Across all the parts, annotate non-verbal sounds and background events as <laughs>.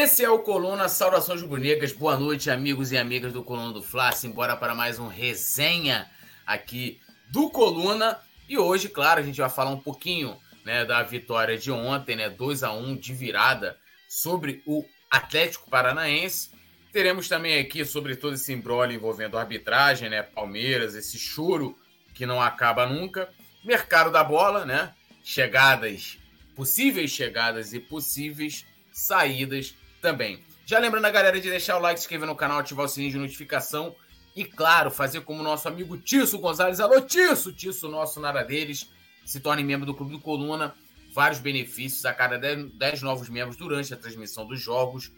Esse é o Coluna Saudações Rubro-Negras. Boa noite, amigos e amigas do Coluna do Fla. Simbora para mais um resenha aqui do Coluna. E hoje, claro, a gente vai falar um pouquinho né, da vitória de ontem, né, 2 a 1 de virada sobre o Atlético Paranaense. Teremos também aqui sobre todo esse embrolho envolvendo arbitragem, né, Palmeiras, esse choro que não acaba nunca. Mercado da bola, né? Chegadas, possíveis chegadas e possíveis saídas também. Já lembrando a galera de deixar o like, se inscrever no canal, ativar o sininho de notificação e, claro, fazer como nosso amigo Tisso Gonzalez. Alô, Tisso! Tisso, nosso nada deles. Se torne membro do Clube do Coluna. Vários benefícios a cada 10 novos membros durante a transmissão dos jogos.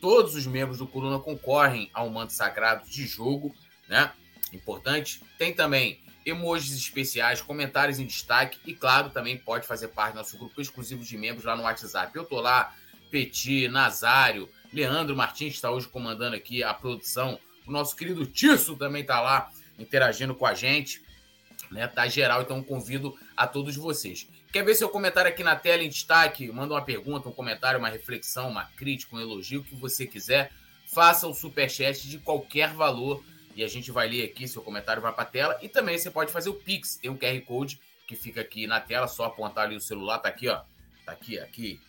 Todos os membros do Coluna concorrem ao manto sagrado de jogo, né? Importante. Tem também emojis especiais, comentários em destaque e, claro, também pode fazer parte do nosso grupo exclusivo de membros lá no WhatsApp. Eu tô lá, Petit, Nazário, Leandro Martins está hoje comandando aqui a produção. O nosso querido Tisso também está lá interagindo com a gente. Né, tá geral, então convido a todos vocês. Quer ver seu comentário aqui na tela em destaque? Manda uma pergunta, um comentário, uma reflexão, uma crítica, um elogio, o que você quiser. Faça o superchat de qualquer valor e a gente vai ler aqui, seu comentário vai para a tela. E também você pode fazer o Pix, tem um QR Code que fica aqui na tela, só apontar ali o celular, tá aqui, ó. Tá aqui, aqui,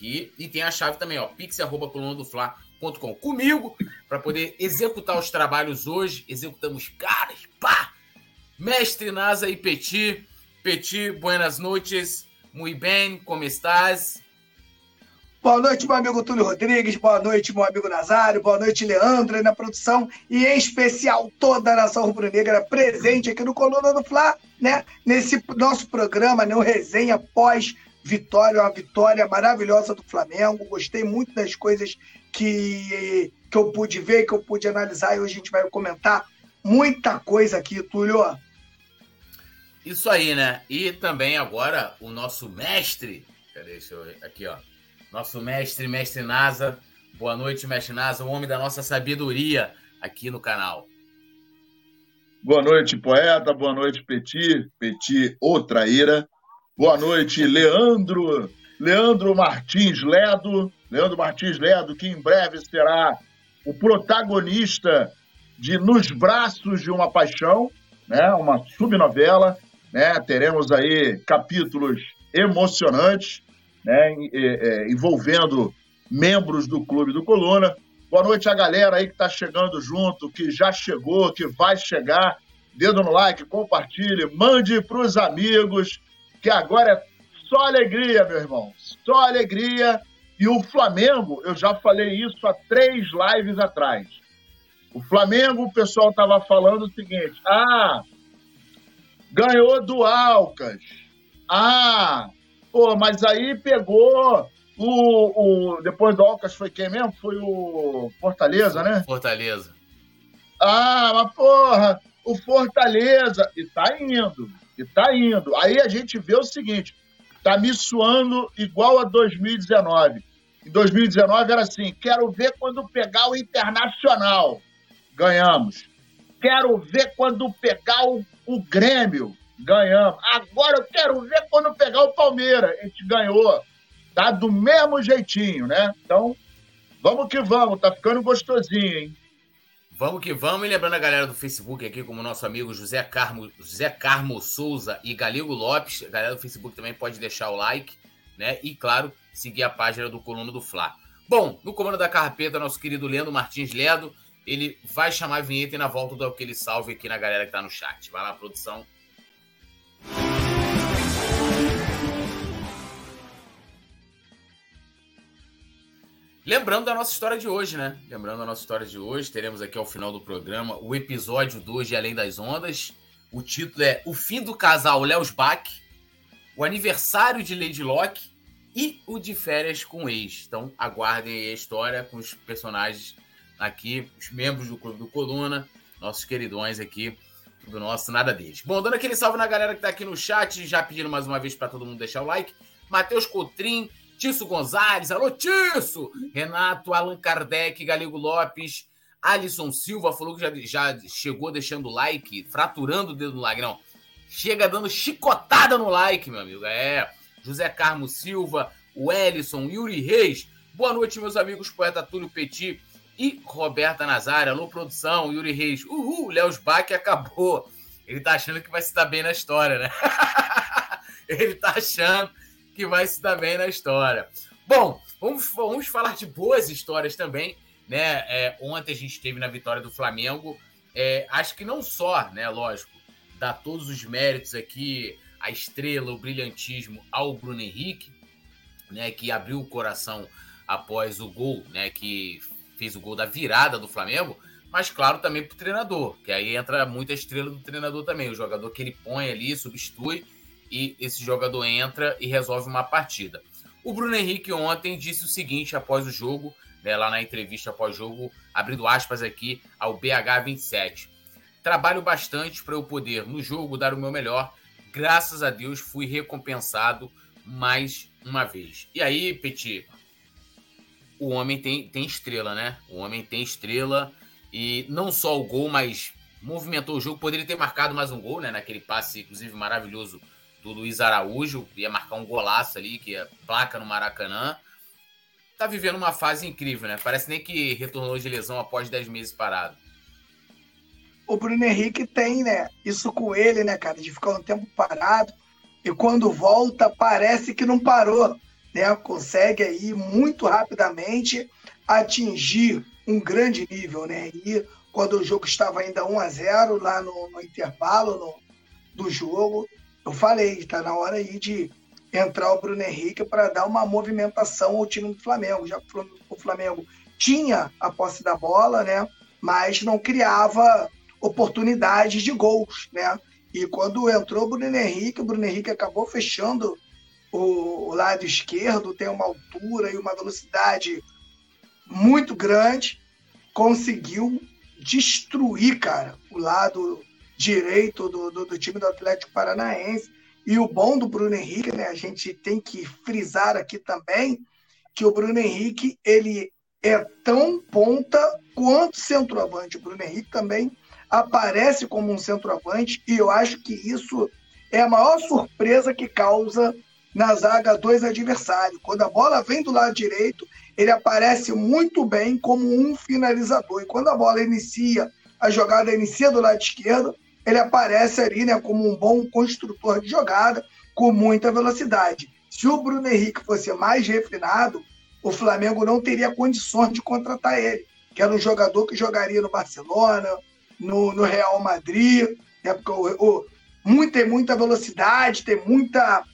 aqui. E tem a chave também, ó, pix@colunadofla.com comigo para poder executar os trabalhos hoje. Executamos caras, pá! Mestre Nasa e Petit. Petit, buenas noches. Muy bem, como estás? Boa noite, meu amigo Túlio Rodrigues. Boa noite, meu amigo Nazário. Boa noite, Leandro, na produção. E em especial toda a nação rubro-negra presente aqui no Coluna do Fla, né? Nesse nosso programa, né? O resenha pós-vitória, uma vitória maravilhosa do Flamengo. Gostei muito das coisas que, que eu pude ver, que eu pude analisar. E hoje a gente vai comentar muita coisa aqui, Túlio. Isso aí, né? E também agora o nosso mestre. Cadê? Deixa eu. Aqui, ó nosso mestre, mestre Nasa. Boa noite, mestre Nasa, o homem da nossa sabedoria aqui no canal. Boa noite, poeta. Boa noite, Petit. Petit, o traíra. Boa noite, Leandro. Leandro Martins Ledo. Leandro Martins Ledo, que em breve será o protagonista de Nos Braços de uma Paixão, né? uma subnovela. Né? Teremos aí capítulos emocionantes né, é, envolvendo membros do Clube do Coluna. Boa noite a galera aí que está chegando junto, que já chegou, que vai chegar. Dedo no like, compartilhe, mande para os amigos, que agora é só alegria, meu irmão. Só alegria. E o Flamengo, eu já falei isso há três lives atrás. O Flamengo, o pessoal estava falando o seguinte: ah, ganhou do Alcas. Ah, Pô, mas aí pegou o, o. Depois do Alcas foi quem mesmo? Foi o Fortaleza, né? Fortaleza. Ah, mas porra, o Fortaleza. E tá indo. E tá indo. Aí a gente vê o seguinte: tá me suando igual a 2019. Em 2019 era assim: quero ver quando pegar o Internacional. Ganhamos. Quero ver quando pegar o, o Grêmio. Ganhamos. Agora eu quero ver quando pegar o Palmeiras. A gente ganhou. Tá do mesmo jeitinho, né? Então, vamos que vamos. Tá ficando gostosinho, hein? Vamos que vamos. E lembrando a galera do Facebook aqui, como nosso amigo José Carmo, José Carmo Souza e Galego Lopes. A galera do Facebook também pode deixar o like, né? E, claro, seguir a página do Coluna do Fla. Bom, no comando da carpeta, nosso querido Leandro Martins Ledo, ele vai chamar a vinheta e na volta do aquele salve aqui na galera que tá no chat. Vai lá, produção. Lembrando da nossa história de hoje, né? Lembrando da nossa história de hoje, teremos aqui ao final do programa o episódio 2 de Além das Ondas. O título é O Fim do Casal Léos Bach, o aniversário de Lady Locke e o de férias com ex. Então aguardem a história com os personagens aqui, os membros do Clube do Coluna, nossos queridões aqui do nosso Nada Deles. Bom, dando aquele salve na galera que tá aqui no chat, já pedindo mais uma vez para todo mundo deixar o like. Matheus Cotrim, Tício Gonzalez, alô Tício! Renato, Allan Kardec, Galego Lopes, Alisson Silva falou que já, já chegou deixando o like, fraturando o dedo no like. Não, chega dando chicotada no like, meu amigo. É, José Carmo Silva, o Ellison, Yuri Reis, Boa noite, meus amigos, poeta Túlio Petit e Roberta Nazário. Alô, produção, Yuri Reis. Uhul, Léo Bach acabou. Ele tá achando que vai se dar bem na história, né? <laughs> Ele tá achando que vai se dar bem na história. Bom, vamos, vamos falar de boas histórias também. Né? É, ontem a gente teve na vitória do Flamengo. É, acho que não só, né? Lógico, dá todos os méritos aqui, a estrela, o brilhantismo ao Bruno Henrique, né? Que abriu o coração após o gol, né? Que fez o gol da virada do Flamengo mas claro também para o treinador, que aí entra muita estrela do treinador também, o jogador que ele põe ali, substitui e esse jogador entra e resolve uma partida. O Bruno Henrique ontem disse o seguinte após o jogo, né, lá na entrevista após jogo, abrindo aspas aqui ao BH27. Trabalho bastante para eu poder no jogo dar o meu melhor. Graças a Deus fui recompensado mais uma vez. E aí, Petit, o homem tem, tem estrela, né? O homem tem estrela e não só o gol, mas movimentou o jogo. Poderia ter marcado mais um gol, né? Naquele passe, inclusive, maravilhoso do Luiz Araújo. Ia marcar um golaço ali, que é placa no Maracanã. Tá vivendo uma fase incrível, né? Parece nem que retornou de lesão após 10 meses parado. O Bruno Henrique tem, né? Isso com ele, né, cara? De ficar um tempo parado. E quando volta, parece que não parou. Né? Consegue aí muito rapidamente atingir um grande nível, né? E quando o jogo estava ainda 1 a 0 lá no, no intervalo no, do jogo, eu falei, está na hora aí de entrar o Bruno Henrique para dar uma movimentação ao time do Flamengo, já o Flamengo tinha a posse da bola, né? Mas não criava oportunidades de gols, né? E quando entrou o Bruno Henrique, o Bruno Henrique acabou fechando o lado esquerdo, tem uma altura e uma velocidade muito grande, conseguiu destruir, cara, o lado direito do, do, do, time do Atlético Paranaense. E o bom do Bruno Henrique, né? A gente tem que frisar aqui também que o Bruno Henrique ele é tão ponta quanto centroavante. O Bruno Henrique também aparece como um centroavante e eu acho que isso é a maior surpresa que causa na zaga dois adversários. Quando a bola vem do lado direito, ele aparece muito bem como um finalizador. E quando a bola inicia, a jogada inicia do lado esquerdo, ele aparece ali né, como um bom construtor de jogada, com muita velocidade. Se o Bruno Henrique fosse mais refinado, o Flamengo não teria condições de contratar ele, que era um jogador que jogaria no Barcelona, no, no Real Madrid, né, porque o, o, muito, tem muita velocidade, tem muita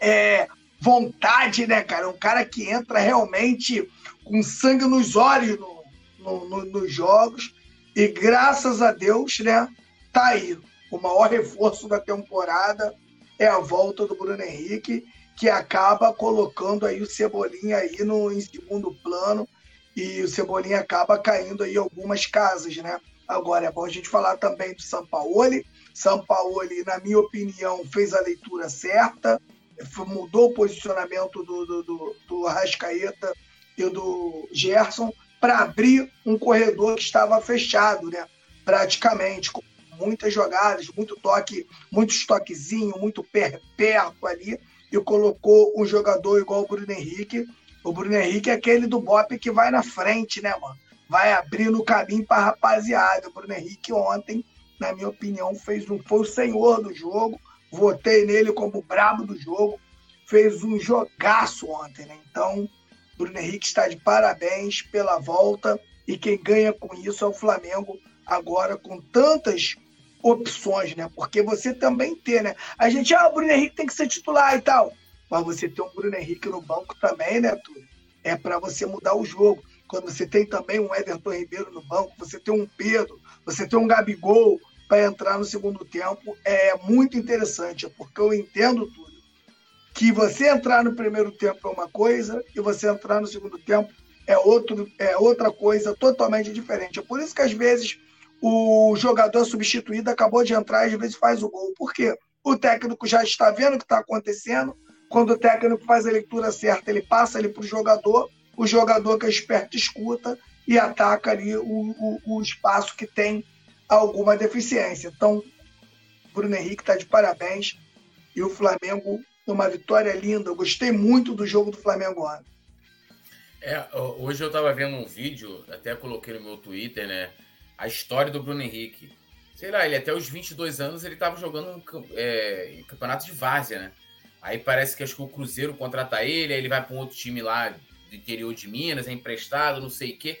é, vontade, né, cara? Um cara que entra realmente com sangue nos olhos no, no, no, nos jogos. E graças a Deus, né, tá aí. O maior reforço da temporada é a volta do Bruno Henrique, que acaba colocando aí o Cebolinha aí no, em segundo plano. E o Cebolinha acaba caindo aí algumas casas, né? Agora, é bom a gente falar também do Sampaoli. Sampaoli, na minha opinião, fez a leitura certa mudou o posicionamento do, do, do, do Arrascaeta e do Gerson para abrir um corredor que estava fechado, né? praticamente, muitas jogadas, muito toque, muito toquezinho, muito perto ali, e colocou um jogador igual o Bruno Henrique. O Bruno Henrique é aquele do Bop que vai na frente, né, mano? Vai abrindo o caminho para rapaziada. O Bruno Henrique ontem, na minha opinião, fez um, foi o senhor do jogo, votei nele como brabo do jogo, fez um jogaço ontem, né? Então, Bruno Henrique está de parabéns pela volta e quem ganha com isso é o Flamengo agora com tantas opções, né? Porque você também tem, né? A gente, ah, o Bruno Henrique tem que ser titular e tal. Mas você tem um Bruno Henrique no banco também, né, Túlio? É para você mudar o jogo. Quando você tem também um Everton Ribeiro no banco, você tem um Pedro, você tem um Gabigol, para entrar no segundo tempo é muito interessante, porque eu entendo tudo. Que você entrar no primeiro tempo é uma coisa e você entrar no segundo tempo é, outro, é outra coisa totalmente diferente. É por isso que às vezes o jogador substituído acabou de entrar e às vezes faz o gol. Por quê? O técnico já está vendo o que está acontecendo. Quando o técnico faz a leitura certa, ele passa ali para o jogador, o jogador que é esperto escuta e ataca ali o, o, o espaço que tem alguma deficiência. Então, Bruno Henrique está de parabéns e o Flamengo, uma vitória linda. Eu gostei muito do jogo do Flamengo ontem. É, hoje eu estava vendo um vídeo, até coloquei no meu Twitter, né? A história do Bruno Henrique. Sei lá, ele até os 22 anos ele estava jogando é, em campeonato de várzea, né? Aí parece que acho que o Cruzeiro contrata ele, aí ele vai para um outro time lá do interior de Minas, é emprestado, não sei o quê.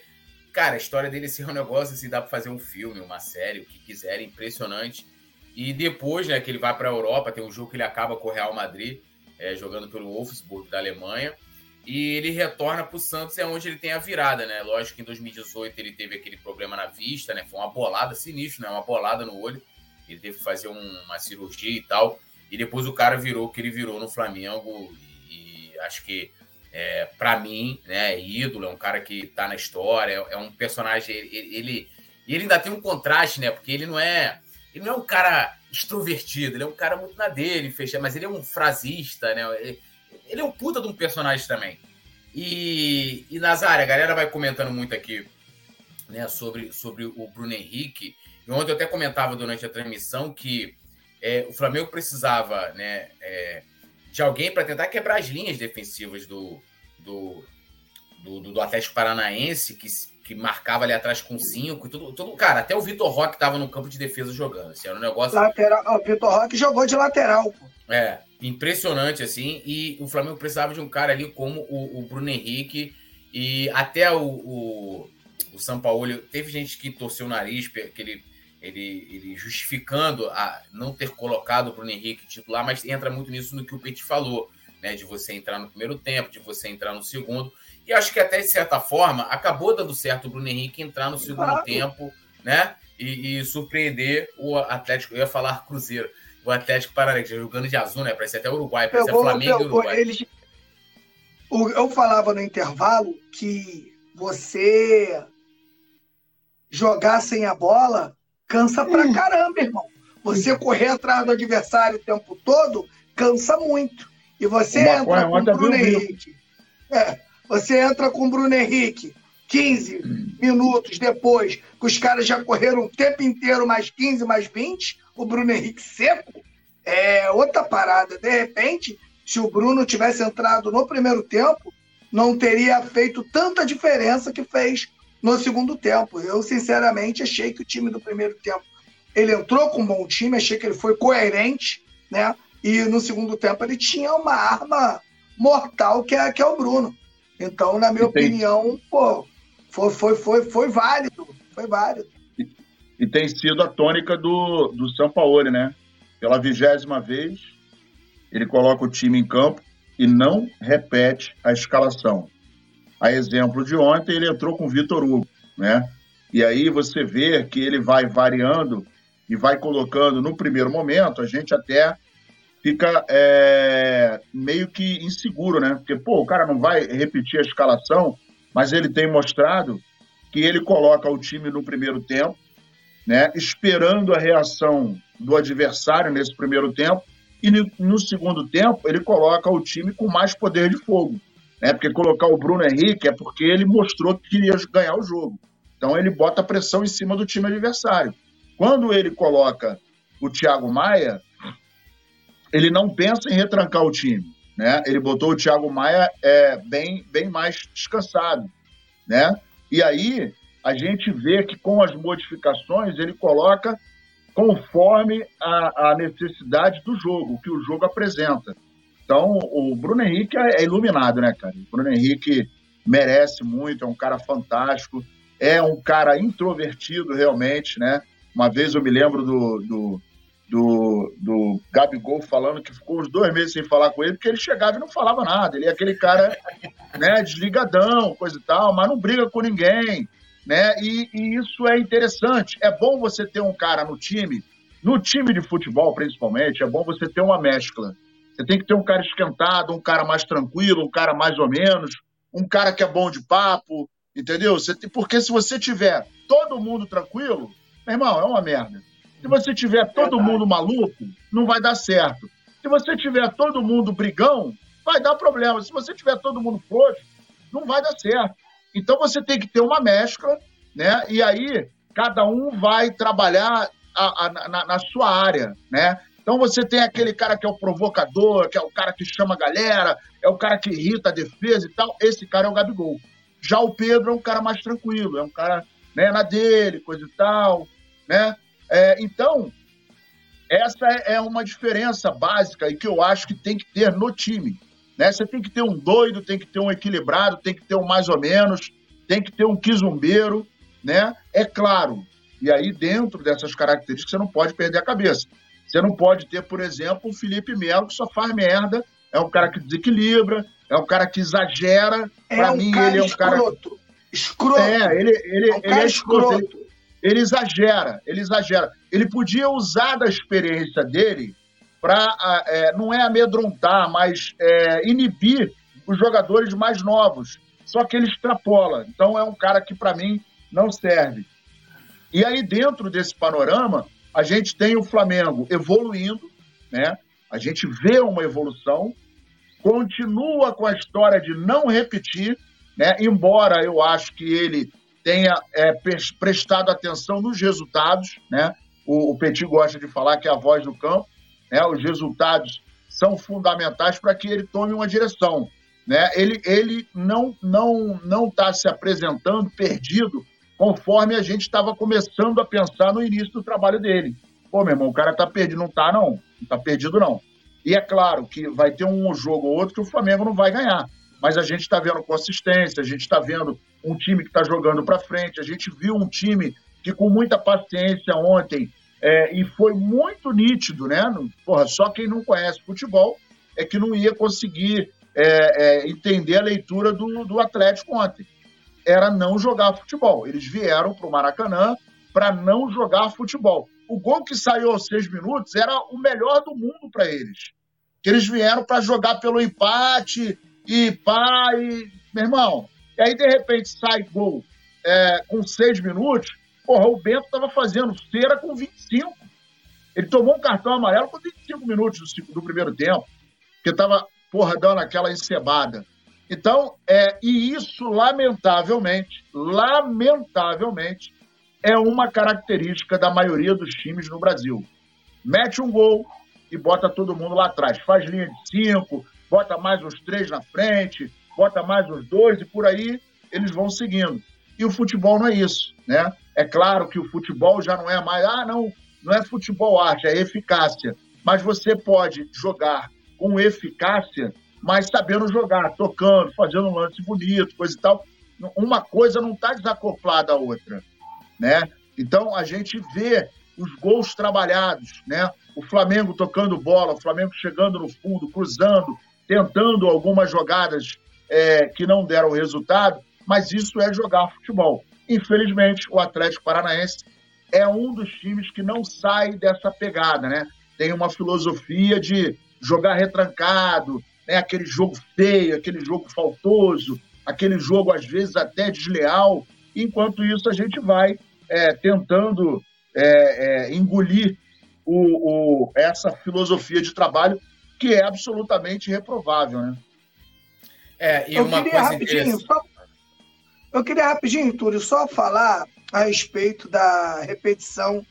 Cara, a história dele assim, é um negócio assim, dá para fazer um filme, uma série, o que quiser, é impressionante. E depois, né, que ele vai para a Europa, tem um jogo que ele acaba com o Real Madrid, é, jogando pelo Wolfsburg da Alemanha e ele retorna para o Santos, é onde ele tem a virada, né? Lógico que em 2018 ele teve aquele problema na vista, né? Foi uma bolada sinistra, né? Uma bolada no olho. Ele teve que fazer um, uma cirurgia e tal. E depois o cara virou o que ele virou no Flamengo. E, e acho que, é, para mim, né? É ídolo, é um cara que tá na história, é, é um personagem. Ele, ele, ele ainda tem um contraste, né? Porque ele não é. Ele não é um cara extrovertido, ele é um cara muito na dele, fechado, mas ele é um frasista, né? Ele, ele é um puta de um personagem também. E, e Nazário, a galera vai comentando muito aqui né, sobre, sobre o Bruno Henrique. E ontem eu até comentava durante a transmissão que é, o Flamengo precisava né, é, de alguém para tentar quebrar as linhas defensivas do, do, do, do Atlético Paranaense, que, que marcava ali atrás com cinco e tudo. tudo cara, até o Vitor Roque estava no campo de defesa jogando. Assim, era um negócio. Lateral, o Vitor Roque jogou de lateral. É, impressionante, assim. E o Flamengo precisava de um cara ali como o, o Bruno Henrique. E até o, o, o São Paulo, teve gente que torceu o nariz, que ele, ele, ele justificando a não ter colocado o Bruno Henrique titular, mas entra muito nisso no que o Petit falou, né? De você entrar no primeiro tempo, de você entrar no segundo. E acho que até de certa forma acabou dando certo o Bruno Henrique entrar no segundo claro. tempo, né? E, e, surpreender o Atlético. Eu ia falar Cruzeiro o Atlético Paranaense, jogando de azul, né? Parece até Uruguai, parece pegou, Flamengo pegou, e Uruguai. Eles... Eu falava no intervalo que você jogar sem a bola cansa pra caramba, irmão. Você correr atrás do adversário o tempo todo cansa muito. E você entra com o Bruno Henrique. É, você entra com o Bruno Henrique 15 hum. minutos depois, que os caras já correram o tempo inteiro, mais 15, mais 20, o Bruno Henrique seco, é outra parada. De repente, se o Bruno tivesse entrado no primeiro tempo, não teria feito tanta diferença que fez no segundo tempo. Eu, sinceramente, achei que o time do primeiro tempo ele entrou com um bom time, achei que ele foi coerente, né? E no segundo tempo ele tinha uma arma mortal que é, que é o Bruno. Então, na minha opinião, pô, foi, foi, foi, foi válido. Foi válido e tem sido a tônica do, do São Paulo, né? Pela vigésima vez, ele coloca o time em campo e não repete a escalação. A exemplo de ontem, ele entrou com o Vitor Hugo, né? E aí você vê que ele vai variando e vai colocando no primeiro momento, a gente até fica é, meio que inseguro, né? Porque, pô, o cara não vai repetir a escalação, mas ele tem mostrado que ele coloca o time no primeiro tempo né, esperando a reação do adversário nesse primeiro tempo, e no segundo tempo ele coloca o time com mais poder de fogo. Né, porque colocar o Bruno Henrique é porque ele mostrou que queria ganhar o jogo. Então ele bota pressão em cima do time adversário. Quando ele coloca o Thiago Maia, ele não pensa em retrancar o time. Né? Ele botou o Thiago Maia é, bem, bem mais descansado. Né? E aí a gente vê que com as modificações ele coloca conforme a, a necessidade do jogo, que o jogo apresenta. Então, o Bruno Henrique é iluminado, né, cara? O Bruno Henrique merece muito, é um cara fantástico, é um cara introvertido realmente, né? Uma vez eu me lembro do, do, do, do Gabigol falando que ficou uns dois meses sem falar com ele, porque ele chegava e não falava nada. Ele é aquele cara né, desligadão, coisa e tal, mas não briga com ninguém, né? E, e, isso é interessante. É bom você ter um cara no time, no time de futebol principalmente, é bom você ter uma mescla. Você tem que ter um cara esquentado, um cara mais tranquilo, um cara mais ou menos, um cara que é bom de papo, entendeu? Você tem, porque se você tiver todo mundo tranquilo, meu irmão, é uma merda. Se você tiver todo mundo maluco, não vai dar certo. Se você tiver todo mundo brigão, vai dar problema. Se você tiver todo mundo frouxo, não vai dar certo. Então você tem que ter uma mescla, né? E aí cada um vai trabalhar a, a, na, na, sua área, né? Então você tem aquele cara que é o provocador, que é o cara que chama a galera, é o cara que irrita a defesa e tal. Esse cara é o Gabigol. Já o Pedro é um cara mais tranquilo, é um cara né, na dele, coisa e tal, né? É, então, essa é uma diferença básica e que eu acho que tem que ter no time. Né? Você tem que ter um doido, tem que ter um equilibrado, tem que ter um mais ou menos, tem que ter um quizumbeiro, né? É claro. E aí, dentro dessas características, você não pode perder a cabeça. Você não pode ter, por exemplo, um Felipe Melo que só faz merda, é um cara que desequilibra, é um cara que exagera. É Para um mim, ele é um escroto. cara. Escroto. É, ele, ele, é, um ele é escroto. escroto. Ele, exagera, ele exagera. Ele podia usar da experiência dele para, é, não é amedrontar, mas é, inibir os jogadores mais novos. Só que ele extrapola. Então é um cara que, para mim, não serve. E aí, dentro desse panorama, a gente tem o Flamengo evoluindo, né? A gente vê uma evolução, continua com a história de não repetir, né? Embora eu acho que ele tenha é, prestado atenção nos resultados, né? O, o Petit gosta de falar que é a voz do campo, né? Os resultados são fundamentais para que ele tome uma direção, né? Ele, ele não não não está se apresentando perdido conforme a gente estava começando a pensar no início do trabalho dele. Pô, meu irmão, o cara está perdido, não está não, está perdido não. E é claro que vai ter um jogo ou outro que o Flamengo não vai ganhar, mas a gente está vendo consistência, a gente está vendo um time que está jogando para frente, a gente viu um time que com muita paciência ontem é, e foi muito nítido, né? Porra, só quem não conhece futebol é que não ia conseguir é, é, entender a leitura do, do Atlético ontem. Era não jogar futebol. Eles vieram para o Maracanã para não jogar futebol. O gol que saiu aos seis minutos era o melhor do mundo para eles. Que eles vieram para jogar pelo empate e pá, e... meu irmão. E aí, de repente, sai gol é, com seis minutos. Porra, o Bento estava fazendo cera com 25. Ele tomou um cartão amarelo com 25 minutos do, do primeiro tempo, que estava, porra, dando aquela encebada. Então, é, e isso, lamentavelmente, lamentavelmente, é uma característica da maioria dos times no Brasil. Mete um gol e bota todo mundo lá atrás. Faz linha de cinco, bota mais uns três na frente, bota mais uns dois e por aí eles vão seguindo. E o futebol não é isso, né? É claro que o futebol já não é mais, ah, não, não é futebol arte, é eficácia. Mas você pode jogar com eficácia, mas sabendo jogar, tocando, fazendo um lance bonito, coisa e tal. Uma coisa não está desacoplada à outra, né? Então a gente vê os gols trabalhados, né? O Flamengo tocando bola, o Flamengo chegando no fundo, cruzando, tentando algumas jogadas é, que não deram resultado, mas isso é jogar futebol. Infelizmente, o Atlético Paranaense é um dos times que não sai dessa pegada, né? Tem uma filosofia de jogar retrancado, né? aquele jogo feio, aquele jogo faltoso, aquele jogo às vezes até desleal. Enquanto isso, a gente vai é, tentando é, é, engolir o, o, essa filosofia de trabalho que é absolutamente reprovável, né? É, e eu uma queria coisa rapidinho, só, Eu queria rapidinho, Túlio, só falar a respeito da repetição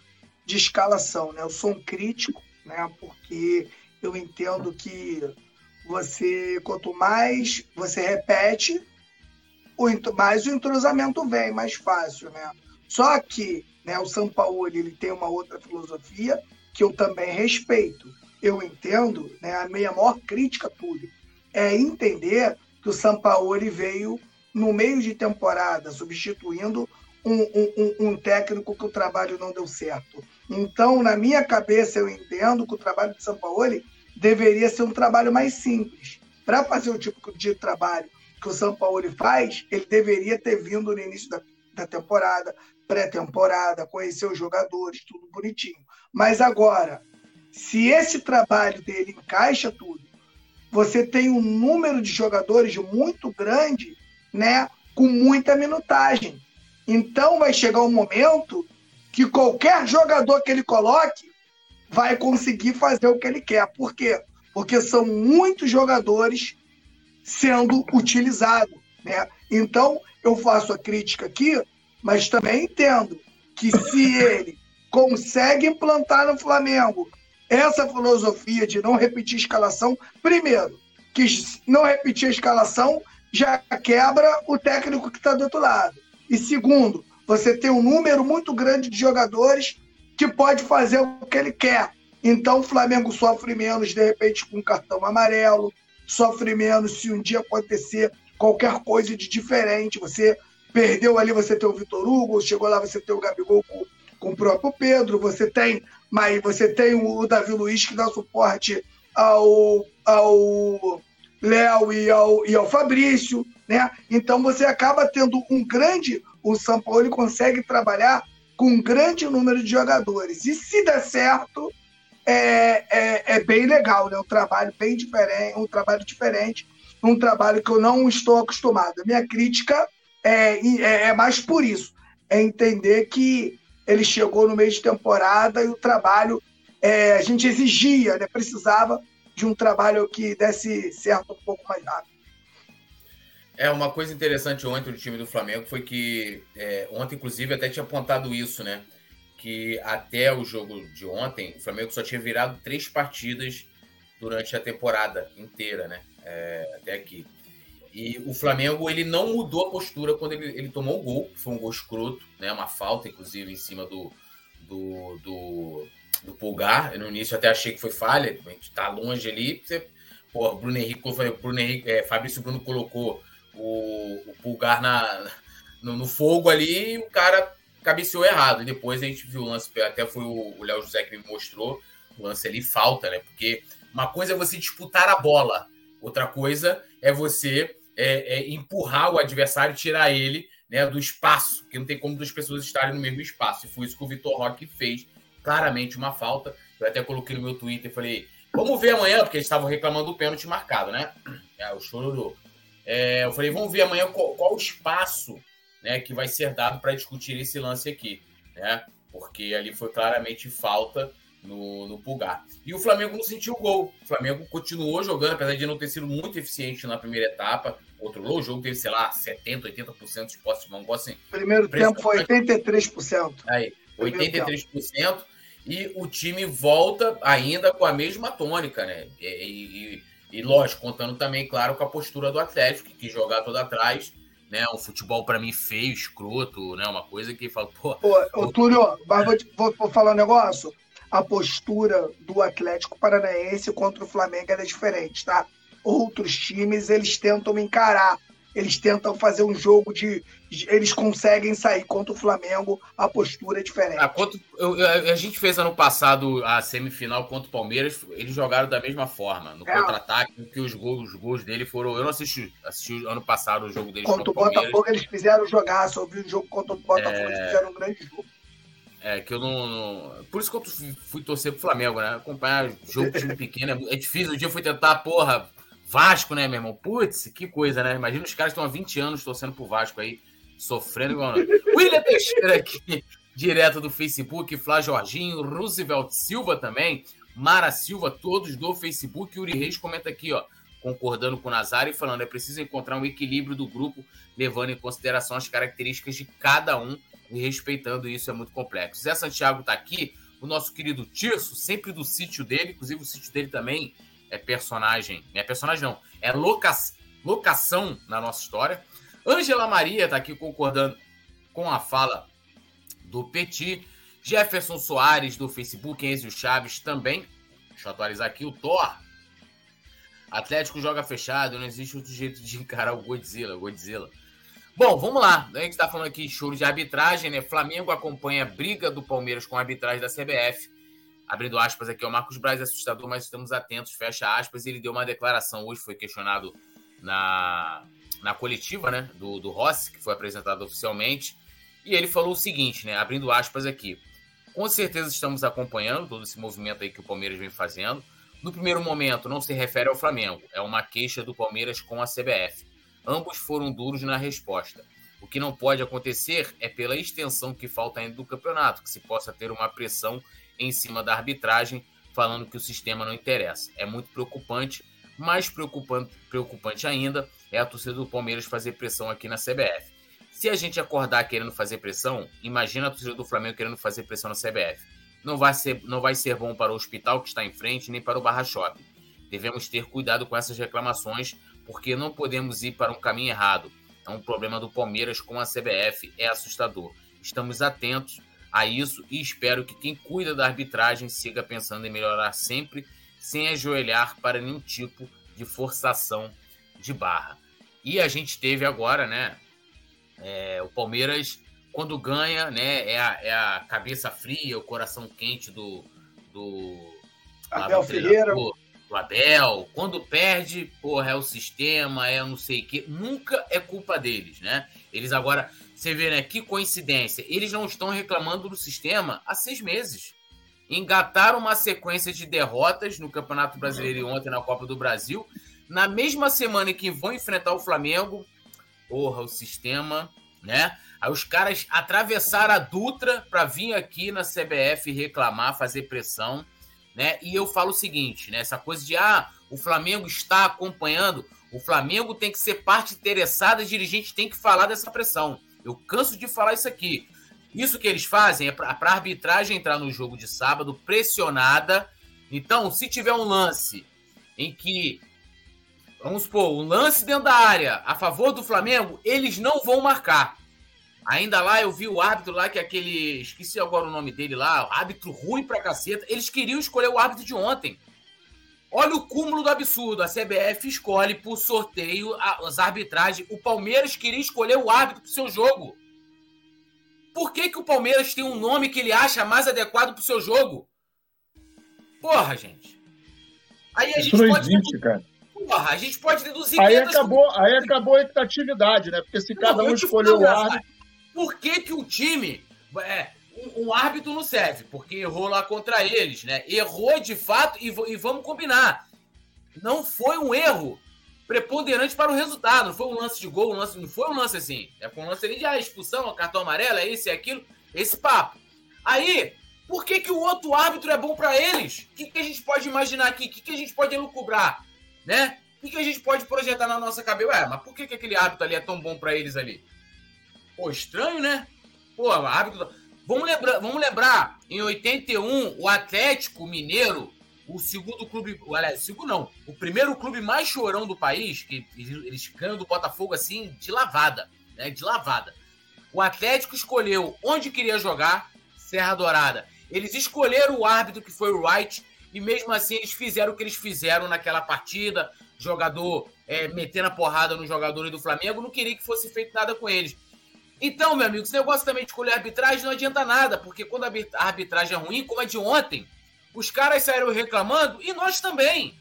de escalação. Né? Eu sou um crítico, né? porque eu entendo que você, quanto mais você repete, mais o entrosamento vem, mais fácil. Né? Só que né, o São Paulo ele tem uma outra filosofia que eu também respeito. Eu entendo, né, a minha maior crítica, Túlio, é entender que o Sampaoli veio no meio de temporada, substituindo um, um, um, técnico que o trabalho não deu certo. Então, na minha cabeça, eu entendo que o trabalho de Sampaoli deveria ser um trabalho mais simples. Para fazer o tipo de trabalho que o Sampaoli faz, ele deveria ter vindo no início da, da temporada, pré-temporada, conhecer os jogadores, tudo bonitinho. Mas agora, se esse trabalho dele encaixa tudo, você tem um número de jogadores muito grande, né, com muita minutagem. Então vai chegar um momento que qualquer jogador que ele coloque vai conseguir fazer o que ele quer. Por quê? Porque são muitos jogadores sendo utilizados, né? Então eu faço a crítica aqui, mas também entendo que se ele consegue implantar no Flamengo essa filosofia de não repetir escalação, primeiro, que não repetir a escalação já quebra o técnico que está do outro lado. E segundo, você tem um número muito grande de jogadores que pode fazer o que ele quer. Então o Flamengo sofre menos, de repente, com um cartão amarelo, sofre menos se um dia acontecer qualquer coisa de diferente. Você perdeu ali, você tem o Vitor Hugo, chegou lá, você tem o Gabigol com, com o próprio Pedro, você tem, mas você tem o Davi Luiz que dá suporte ao, ao Léo e ao, e ao Fabrício, né? Então você acaba tendo um grande. O São Paulo consegue trabalhar com um grande número de jogadores. E se der certo, é, é, é bem legal, né? Um trabalho bem diferente, um trabalho diferente, um trabalho que eu não estou acostumado. Minha crítica é, é, é mais por isso. É entender que ele chegou no meio de temporada e o trabalho é, a gente exigia, né? precisava de um trabalho que desse certo um pouco mais rápido. É, uma coisa interessante ontem do time do Flamengo foi que, é, ontem, inclusive, até tinha apontado isso, né? Que até o jogo de ontem, o Flamengo só tinha virado três partidas durante a temporada inteira, né? É, até aqui. E o Flamengo, ele não mudou a postura quando ele, ele tomou o gol, foi um gol escroto, né? Uma falta, inclusive, em cima do, do, do do Pulgar. no início até achei que foi falha, a gente tá longe ali. Você, pô, Bruno Henrique, Bruno Henrique é, Fabrício Bruno colocou o, o Pulgar na, no, no, fogo ali e o cara cabeceou errado. E depois a gente viu o lance, até foi o Léo José que me mostrou o lance ali, falta, né? Porque uma coisa é você disputar a bola, outra coisa é você é, é empurrar o adversário tirar ele né, do espaço, que não tem como duas pessoas estarem no mesmo espaço. E foi isso que o Vitor Roque fez claramente uma falta. Eu até coloquei no meu Twitter e falei, vamos ver amanhã, porque eles estavam reclamando do pênalti marcado, né? É, o chororô. É, eu falei, vamos ver amanhã qual, qual o espaço né, que vai ser dado para discutir esse lance aqui, né? Porque ali foi claramente falta no, no Pulgar. E o Flamengo não sentiu o gol. O Flamengo continuou jogando, apesar de não ter sido muito eficiente na primeira etapa. Controlou o jogo, teve, sei lá, 70%, 80% de posse de mão. Assim, Primeiro tempo foi 83%. Aí, 83% e o time volta ainda com a mesma tônica, né? E, e, e, lógico, contando também, claro, com a postura do Atlético, que quis jogar todo atrás, né? Um futebol para mim feio, escroto, né? Uma coisa que fala, pô. Ô, ô Túlio, mas vou, vou, vou falar um negócio. A postura do Atlético Paranaense contra o Flamengo é diferente, tá? Outros times, eles tentam encarar eles tentam fazer um jogo de. Eles conseguem sair contra o Flamengo, a postura é diferente. Ah, contra, eu, a gente fez ano passado a semifinal contra o Palmeiras, eles jogaram da mesma forma, no é. contra-ataque, que os gols, os gols dele foram. Eu não assisti, assisti ano passado o jogo deles contra, contra o Botafogo, eles fizeram jogar, só vi o jogo contra o Botafogo, é... eles fizeram um grande jogo. É, que eu não, não, Por isso que eu fui torcer pro Flamengo, né? Acompanhar jogo de time pequeno é, é difícil. Um dia eu fui tentar, porra, Vasco, né, meu irmão? Putz, que coisa, né? Imagina os caras estão há 20 anos torcendo pro Vasco aí, sofrendo igual. William Teixeira aqui, direto do Facebook, Flá Jorginho, Roosevelt Silva também, Mara Silva, todos do Facebook. Uri Reis comenta aqui, ó, concordando com o Nazário e falando: é preciso encontrar um equilíbrio do grupo, levando em consideração as características de cada um e respeitando isso é muito complexo. Zé Santiago tá aqui, o nosso querido Tirso, sempre do sítio dele, inclusive o sítio dele também é personagem. É personagem não, é loca, locação na nossa história. Ângela Maria está aqui concordando com a fala do Petit. Jefferson Soares do Facebook, Enzo Chaves também. Deixa eu atualizar aqui o Thor. Atlético joga fechado, não existe outro jeito de encarar o Godzilla. Godzilla. Bom, vamos lá. A gente está falando aqui de choro de arbitragem, né? Flamengo acompanha a briga do Palmeiras com a arbitragem da CBF abrindo aspas aqui, o Marcos Braz é assustador, mas estamos atentos, fecha aspas. Ele deu uma declaração hoje, foi questionado na, na coletiva, né, do, do Rossi, que foi apresentado oficialmente, e ele falou o seguinte, né, abrindo aspas aqui. Com certeza estamos acompanhando todo esse movimento aí que o Palmeiras vem fazendo. No primeiro momento, não se refere ao Flamengo, é uma queixa do Palmeiras com a CBF. Ambos foram duros na resposta. O que não pode acontecer é pela extensão que falta ainda do campeonato, que se possa ter uma pressão em cima da arbitragem, falando que o sistema não interessa. É muito preocupante. Mais preocupante, preocupante ainda é a torcida do Palmeiras fazer pressão aqui na CBF. Se a gente acordar querendo fazer pressão, imagina a torcida do Flamengo querendo fazer pressão na CBF. Não vai ser, não vai ser bom para o hospital que está em frente, nem para o Barra Shopping. Devemos ter cuidado com essas reclamações, porque não podemos ir para um caminho errado. É um problema do Palmeiras com a CBF, é assustador. Estamos atentos a isso e espero que quem cuida da arbitragem siga pensando em melhorar sempre, sem ajoelhar para nenhum tipo de forçação de barra. E a gente teve agora, né? É, o Palmeiras, quando ganha, né? É a, é a, cabeça fria, o coração quente do. do Abel Ferreira. Do, do Abel. Quando perde, porra, é o sistema, é não sei o quê. Nunca é culpa deles, né? Eles agora. Você vê, né? Que coincidência. Eles não estão reclamando do sistema há seis meses. Engataram uma sequência de derrotas no Campeonato Brasileiro e ontem na Copa do Brasil na mesma semana que vão enfrentar o Flamengo, porra, o sistema, né? Aí os caras atravessaram a Dutra para vir aqui na CBF reclamar, fazer pressão, né? E eu falo o seguinte, né? Essa coisa de ah, o Flamengo está acompanhando, o Flamengo tem que ser parte interessada, dirigente tem que falar dessa pressão. Eu canso de falar isso aqui. Isso que eles fazem é para a arbitragem entrar no jogo de sábado pressionada. Então, se tiver um lance em que Vamos supor, um lance dentro da área a favor do Flamengo, eles não vão marcar. Ainda lá eu vi o árbitro lá, que é aquele. Esqueci agora o nome dele lá, árbitro ruim pra caceta. Eles queriam escolher o árbitro de ontem. Olha o cúmulo do absurdo. A CBF escolhe por sorteio as arbitragens. O Palmeiras queria escolher o árbitro pro seu jogo. Por que, que o Palmeiras tem um nome que ele acha mais adequado pro seu jogo? Porra, gente. Aí a Isso gente não pode. Existe, cara. Porra, a gente pode deduzir. Aí acabou, aí acabou a equitatividade, né? Porque se cada um escolheu o árbitro. Por que, que o time. É, um, um, árbitro não serve, porque errou lá contra eles, né? Errou de fato, e, e vamos combinar. Não foi um erro preponderante para o resultado. Não foi um lance de gol, um lance, não foi um lance assim. É um lance ali de ah, expulsão, cartão amarelo, é isso e aquilo, esse papo. Aí, por que, que o outro árbitro é bom para eles? O que, que a gente pode imaginar aqui? O que, que a gente pode elucubrar? né? O que a gente pode projetar na nossa cabeça? Ué, mas por que, que aquele hábito ali é tão bom para eles ali? Pô, estranho, né? Pô, hábito. Vamos lembrar, vamos lembrar, em 81, o Atlético Mineiro, o segundo clube, aliás, segundo não, o primeiro clube mais chorão do país, que eles ganham do Botafogo assim, de lavada, né? De lavada. O Atlético escolheu onde queria jogar, Serra Dourada. Eles escolheram o árbitro que foi o Wright, e mesmo assim eles fizeram o que eles fizeram naquela partida. Jogador é, metendo a porrada no jogador do Flamengo, não queria que fosse feito nada com eles. Então, meu amigo, esse negócio também de escolher arbitragem não adianta nada, porque quando a arbitragem é ruim, como a de ontem, os caras saíram reclamando e nós também,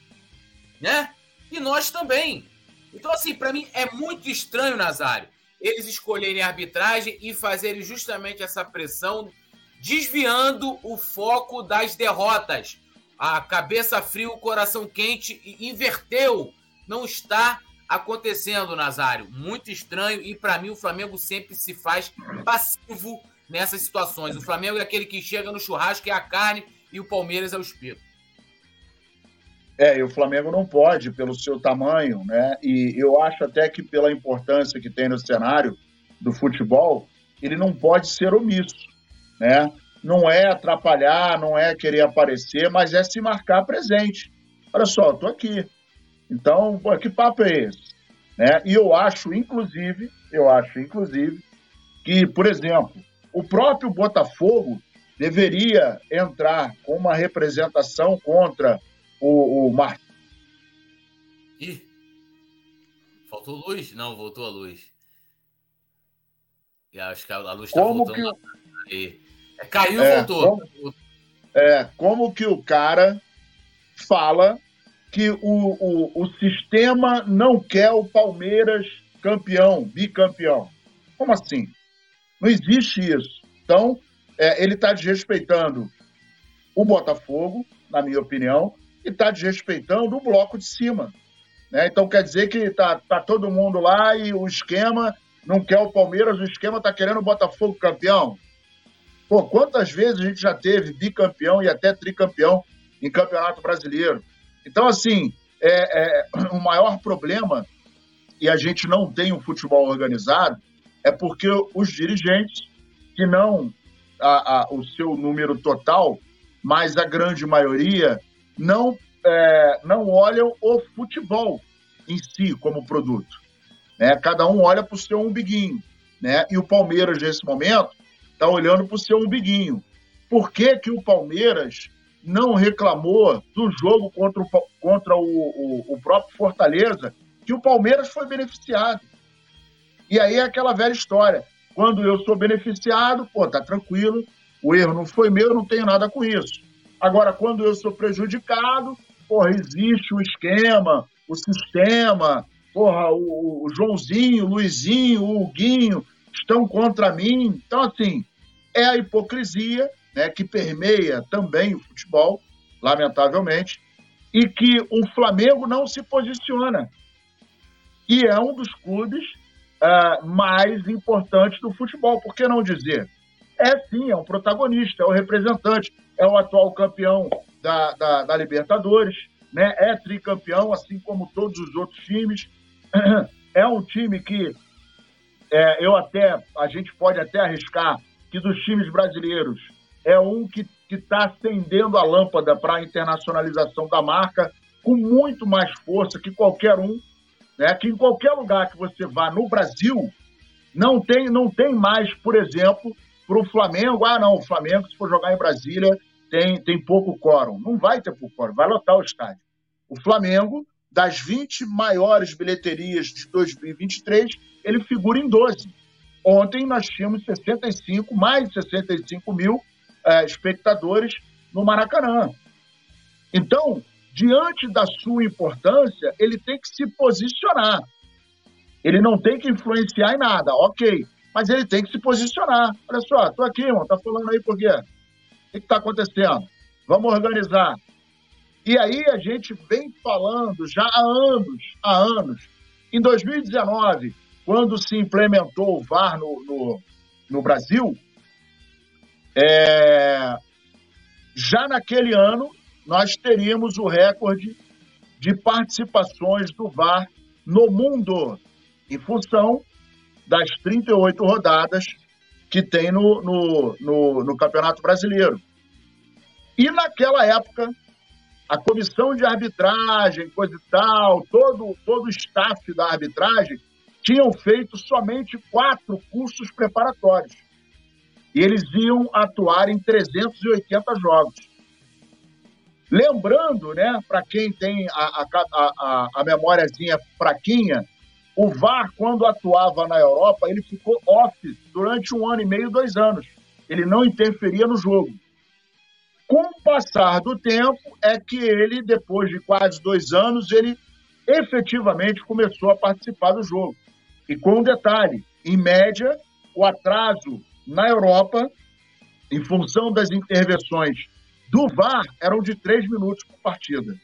né? E nós também. Então, assim, para mim é muito estranho, Nazário, eles escolherem arbitragem e fazerem justamente essa pressão, desviando o foco das derrotas a cabeça fria, o coração quente e inverteu. Não está acontecendo, Nazário. Muito estranho e para mim o Flamengo sempre se faz passivo nessas situações. O Flamengo é aquele que chega no churrasco é a carne e o Palmeiras é o espírito. É, e o Flamengo não pode pelo seu tamanho, né? E eu acho até que pela importância que tem no cenário do futebol, ele não pode ser omisso, né? não é atrapalhar, não é querer aparecer, mas é se marcar presente. Olha só, estou aqui. Então, pô, que papo é esse? Né? E eu acho, inclusive, eu acho, inclusive, que, por exemplo, o próprio Botafogo deveria entrar com uma representação contra o, o Martins. Ih, faltou luz? Não, voltou a luz. Eu acho que a luz está voltando. Que... Caiu e é, voltou. Como, é, como que o cara fala que o, o, o sistema não quer o Palmeiras campeão, bicampeão? Como assim? Não existe isso. Então, é, ele está desrespeitando o Botafogo, na minha opinião, e está desrespeitando o bloco de cima. Né? Então quer dizer que está tá todo mundo lá e o esquema não quer o Palmeiras, o esquema está querendo o Botafogo campeão. Pô, quantas vezes a gente já teve bicampeão e até tricampeão em campeonato brasileiro? Então, assim, é, é, <clears throat> o maior problema, e a gente não tem um futebol organizado, é porque os dirigentes, que não a, a, o seu número total, mas a grande maioria, não, é, não olham o futebol. em si como produto. Né? Cada um olha para o seu umbiguinho. Né? E o Palmeiras, nesse momento, está olhando para o seu umbiguinho. Por que, que o Palmeiras não reclamou do jogo contra o, contra o, o, o próprio Fortaleza, que o Palmeiras foi beneficiado? E aí é aquela velha história. Quando eu sou beneficiado, pô, tá tranquilo, o erro não foi meu, eu não tenho nada com isso. Agora, quando eu sou prejudicado, porra, existe o esquema, o sistema, porra, o, o Joãozinho, o Luizinho, o Huguinho estão contra mim. Então, assim, é a hipocrisia né, que permeia também o futebol, lamentavelmente, e que o Flamengo não se posiciona. E é um dos clubes uh, mais importantes do futebol, por que não dizer? É sim, é um protagonista, é o representante, é o atual campeão da, da, da Libertadores, né? é tricampeão, assim como todos os outros times. <clears throat> É um time que é, eu até, a gente pode até arriscar que dos times brasileiros é um que está acendendo a lâmpada para a internacionalização da marca com muito mais força que qualquer um, né? Que em qualquer lugar que você vá no Brasil não tem não tem mais, por exemplo, para o Flamengo. Ah, não, o Flamengo se for jogar em Brasília tem tem pouco quórum. Não vai ter pouco quórum, vai lotar o estádio. O Flamengo das 20 maiores bilheterias de 2023, ele figura em 12. Ontem nós tínhamos 65, mais de 65 mil é, espectadores no Maracanã. Então, diante da sua importância, ele tem que se posicionar. Ele não tem que influenciar em nada, ok. Mas ele tem que se posicionar. Olha só, estou aqui, irmão, tá falando aí por quê? O que está acontecendo? Vamos organizar. E aí a gente vem falando já há anos, há anos. Em 2019, quando se implementou o VAR no, no, no Brasil, é, já naquele ano nós teríamos o recorde de participações do VAR no mundo, em função das 38 rodadas que tem no, no, no, no Campeonato Brasileiro. E naquela época, a comissão de arbitragem, coisa e tal, todo, todo o staff da arbitragem tinham feito somente quatro cursos preparatórios. E eles iam atuar em 380 jogos. Lembrando, né, para quem tem a, a, a, a memóriazinha fraquinha, o VAR, quando atuava na Europa, ele ficou off durante um ano e meio, dois anos. Ele não interferia no jogo. Com o passar do tempo, é que ele, depois de quase dois anos, ele efetivamente começou a participar do jogo. E com um detalhe: em média, o atraso na Europa, em função das intervenções do VAR, eram de três minutos por partida.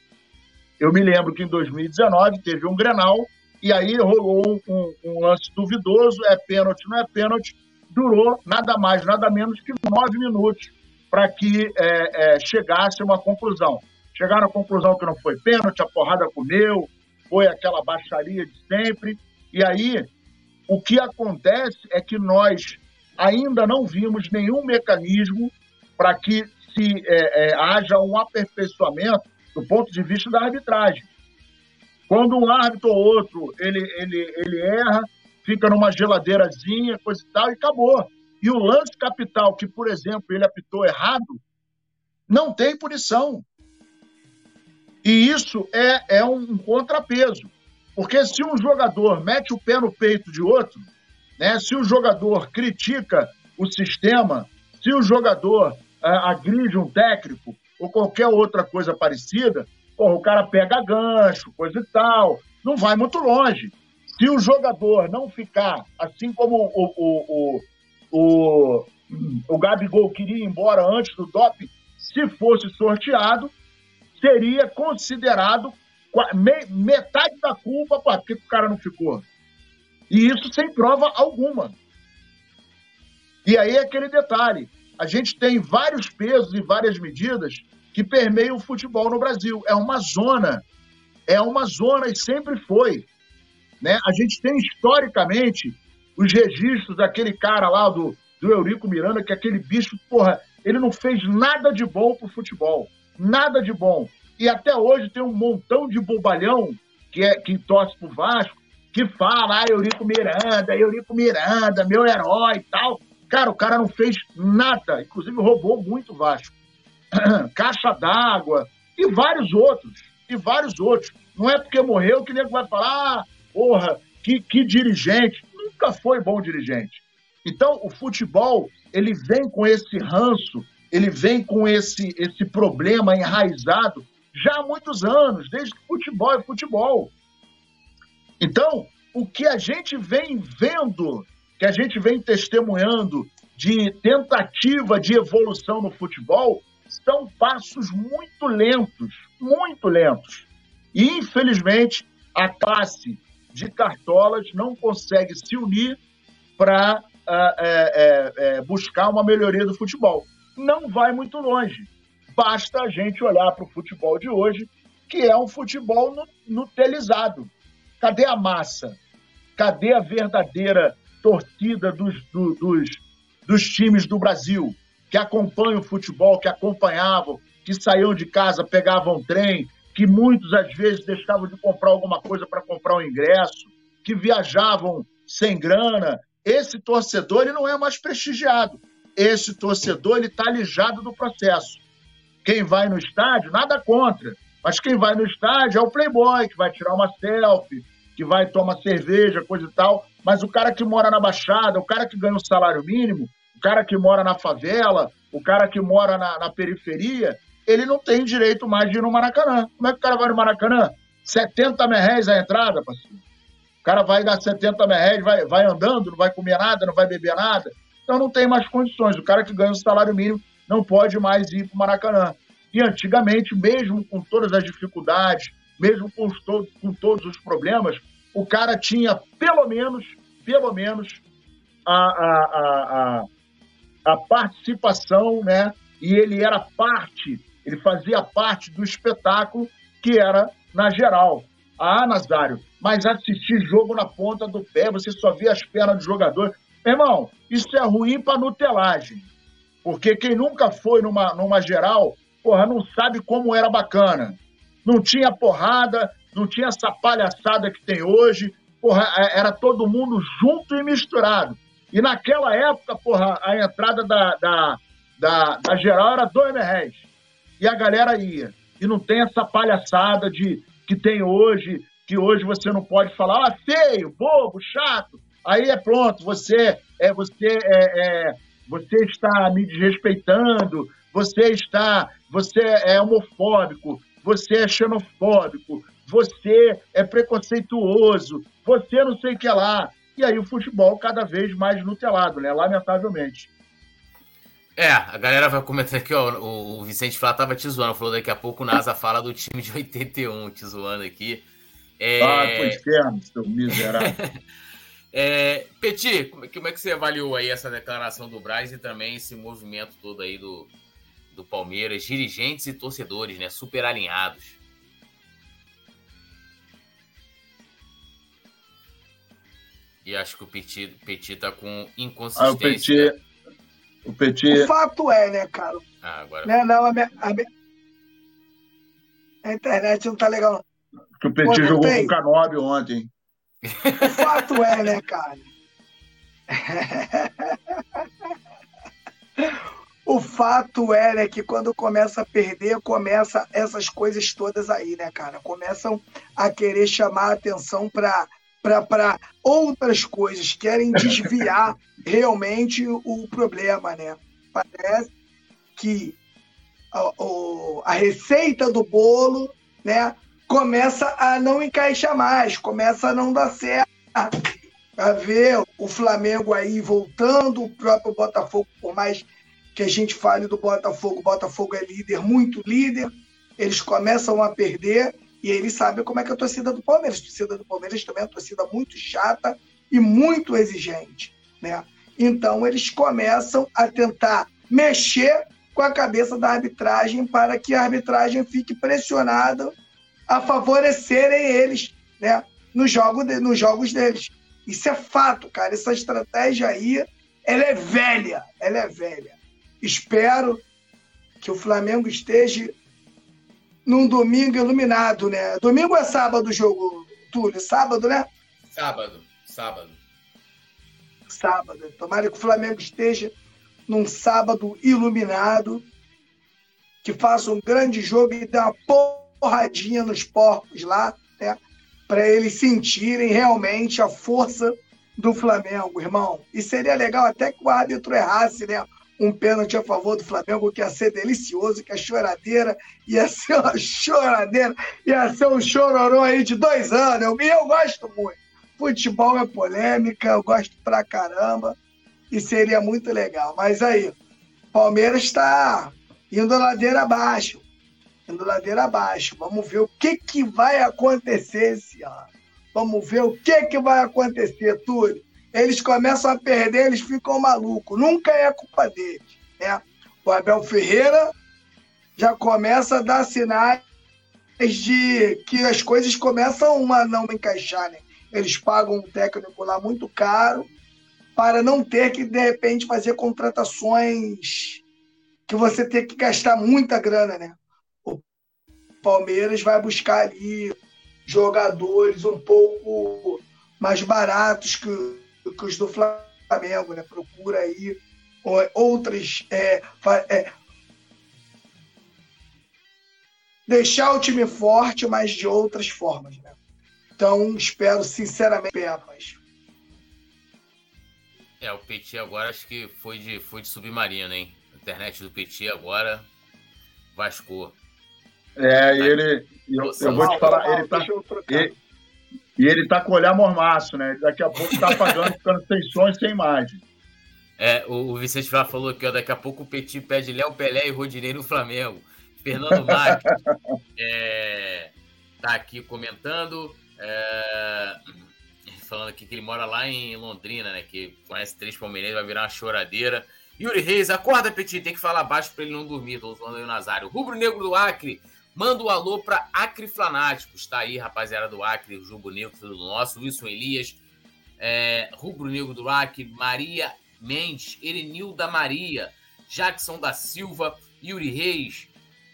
Eu me lembro que em 2019 teve um Grenal e aí rolou um, um lance duvidoso, é pênalti, não é pênalti, durou nada mais, nada menos que nove minutos para que é, é, chegasse a uma conclusão. Chegaram à conclusão que não foi pênalti, a porrada comeu, foi aquela baixaria de sempre. E aí, o que acontece é que nós ainda não vimos nenhum mecanismo para que se é, é, haja um aperfeiçoamento do ponto de vista da arbitragem. Quando um árbitro ou outro ele, ele, ele erra, fica numa geladeirazinha, coisa e tal, e acabou. E o lance capital, que, por exemplo, ele apitou errado, não tem punição. E isso é, é um contrapeso. Porque se um jogador mete o pé no peito de outro, né, se o jogador critica o sistema, se o jogador é, agride um técnico ou qualquer outra coisa parecida, o cara pega gancho, coisa e tal, não vai muito longe. Se o jogador não ficar, assim como o, o, o, o, o Gabigol queria ir embora antes do doping, se fosse sorteado, seria considerado metade da culpa, porque o cara não ficou. E isso sem prova alguma. E aí é aquele detalhe: a gente tem vários pesos e várias medidas que permeiam o futebol no Brasil. É uma zona, é uma zona e sempre foi. Né? A gente tem historicamente os registros daquele cara lá do, do Eurico Miranda, que aquele bicho, porra, ele não fez nada de bom pro futebol. Nada de bom. E até hoje tem um montão de bobalhão que, é, que torce pro Vasco, que fala, ah, Eurico Miranda, Eurico Miranda, meu herói e tal. Cara, o cara não fez nada, inclusive roubou muito o Vasco. <clears throat> Caixa d'água e vários outros, e vários outros. Não é porque morreu que nego vai falar, ah, porra, que, que dirigente. Nunca foi bom dirigente. Então, o futebol, ele vem com esse ranço, ele vem com esse, esse problema enraizado já há muitos anos, desde que futebol é futebol. Então, o que a gente vem vendo, que a gente vem testemunhando de tentativa de evolução no futebol, são passos muito lentos, muito lentos. E, infelizmente, a classe de cartolas não consegue se unir para uh, é, é, é, buscar uma melhoria do futebol. Não vai muito longe. Basta a gente olhar para o futebol de hoje, que é um futebol nutelizado. Cadê a massa? Cadê a verdadeira torcida dos, do, dos, dos times do Brasil, que acompanham o futebol, que acompanhavam, que saíam de casa, pegavam trem, que muitos às vezes deixavam de comprar alguma coisa para comprar um ingresso, que viajavam sem grana. Esse torcedor ele não é mais prestigiado. Esse torcedor ele está alijado do processo. Quem vai no estádio, nada contra. Mas quem vai no estádio é o playboy, que vai tirar uma selfie, que vai tomar cerveja, coisa e tal. Mas o cara que mora na Baixada, o cara que ganha um salário mínimo, o cara que mora na favela, o cara que mora na, na periferia, ele não tem direito mais de ir no Maracanã. Como é que o cara vai no Maracanã? 70 merréis a entrada, parceiro. O cara vai dar 70 merréis, vai, vai andando, não vai comer nada, não vai beber nada. Então não tem mais condições. O cara que ganha o salário mínimo não pode mais ir para o Maracanã. E antigamente, mesmo com todas as dificuldades, mesmo com, os, com todos os problemas, o cara tinha pelo menos, pelo menos, a, a, a, a, participação, né? E ele era parte, ele fazia parte do espetáculo que era na geral. Ah, Nazário, mas assistir jogo na ponta do pé, você só via as pernas do jogador. Irmão, isso é ruim para nutelagem. Porque quem nunca foi numa, numa geral, porra, não sabe como era bacana. Não tinha porrada, não tinha essa palhaçada que tem hoje. Porra, é, era todo mundo junto e misturado. E naquela época, porra, a entrada da, da, da, da geral era dois reais. E a galera ia. E não tem essa palhaçada de que tem hoje, que hoje você não pode falar, ah, feio, bobo, chato. Aí é pronto, você é você é, é você está me desrespeitando, você está, você é homofóbico, você é xenofóbico, você é preconceituoso, você não sei o que lá. E aí o futebol cada vez mais nutelado, né? Lamentavelmente. É, a galera vai comentar aqui, ó. O Vicente Flá tava te zoando, falou daqui a pouco o NASA fala do time de 81, te zoando aqui. É... Ah, pro inferno, seu miserável. <laughs> É, Petit, como é que você avaliou aí essa declaração do Braz e também esse movimento todo aí do, do Palmeiras, dirigentes e torcedores, né, super alinhados? E acho que o Petit, Petit tá com inconsistência. Ah, o Petit, o Petit... O fato é, né, cara? Ah, agora... Não, né, não, a, minha, a, minha... a internet não tá legal. O Petit Pô, jogou com o Canobi ontem. O fato é, né, cara? <laughs> O fato é né, que quando começa a perder, começa essas coisas todas aí, né, cara? Começam a querer chamar a atenção para para outras coisas, querem desviar <laughs> realmente o problema, né? Parece que a, a receita do bolo, né, começa a não encaixar mais, começa a não dar certo. A ver o Flamengo aí voltando, o próprio Botafogo, por mais que a gente fale do Botafogo, o Botafogo é líder, muito líder, eles começam a perder e eles sabem como é que é a torcida do Palmeiras. A torcida do Palmeiras também é uma torcida muito chata e muito exigente, né? Então eles começam a tentar mexer com a cabeça da arbitragem para que a arbitragem fique pressionada a favorecerem eles né, no jogo de, nos jogos deles. Isso é fato, cara. Essa estratégia aí, ela é velha. Ela é velha. Espero que o Flamengo esteja num domingo iluminado, né? Domingo é sábado o jogo, Túlio? Sábado, né? Sábado, sábado. Sábado. Tomara que o Flamengo esteja num sábado iluminado, que faça um grande jogo e dê uma porradinha nos porcos lá, né? Para eles sentirem realmente a força do Flamengo, irmão. E seria legal até que o árbitro errasse, né? Um pênalti a favor do Flamengo, que ia ser delicioso, que a choradeira ia ser uma choradeira, ia ser um chororô aí de dois anos. Eu, eu gosto muito. Futebol é polêmica, eu gosto pra caramba. E seria muito legal. Mas aí, Palmeiras está indo ladeira abaixo. Indo ladeira abaixo. Vamos ver o que, que vai acontecer esse ano. Vamos ver o que, que vai acontecer, Túlio. Eles começam a perder, eles ficam malucos. Nunca é culpa deles. Né? O Abel Ferreira já começa a dar sinais de que as coisas começam a não encaixar. Né? Eles pagam um técnico lá muito caro para não ter que, de repente, fazer contratações que você tem que gastar muita grana, né? O Palmeiras vai buscar ali jogadores um pouco mais baratos que, que os do Flamengo, né? Procura aí outras. É, é, deixar o time forte, mas de outras formas, né? Então, espero sinceramente. É, o Petit agora acho que foi de, foi de submarino, hein? A internet do Petit agora vascou. É, e ele. Eu, eu vou te falar, ele tá. Ele, e ele tá com o olhar mormaço, né? Daqui a pouco tá apagando, ficando sem som e sem imagem. É, o, o Vicente Flá falou que ó, daqui a pouco o Petit pede Léo Pelé e Rodinei no Flamengo. Fernando Marques <laughs> é, tá aqui comentando. É, falando aqui que ele mora lá em Londrina, né? Que conhece três palmeirenses, vai virar uma choradeira. Yuri Reis, acorda, Petit, tem que falar baixo para ele não dormir. Tô usando aí o Nazário. Rubro Negro do Acre, manda um alô para Acre Flanáticos. Tá aí, rapaziada do Acre, o Jubo Negro, tudo nosso. Wilson Elias, é, Rubro Negro do Acre, Maria Mendes, Erenilda Maria, Jackson da Silva, Yuri Reis,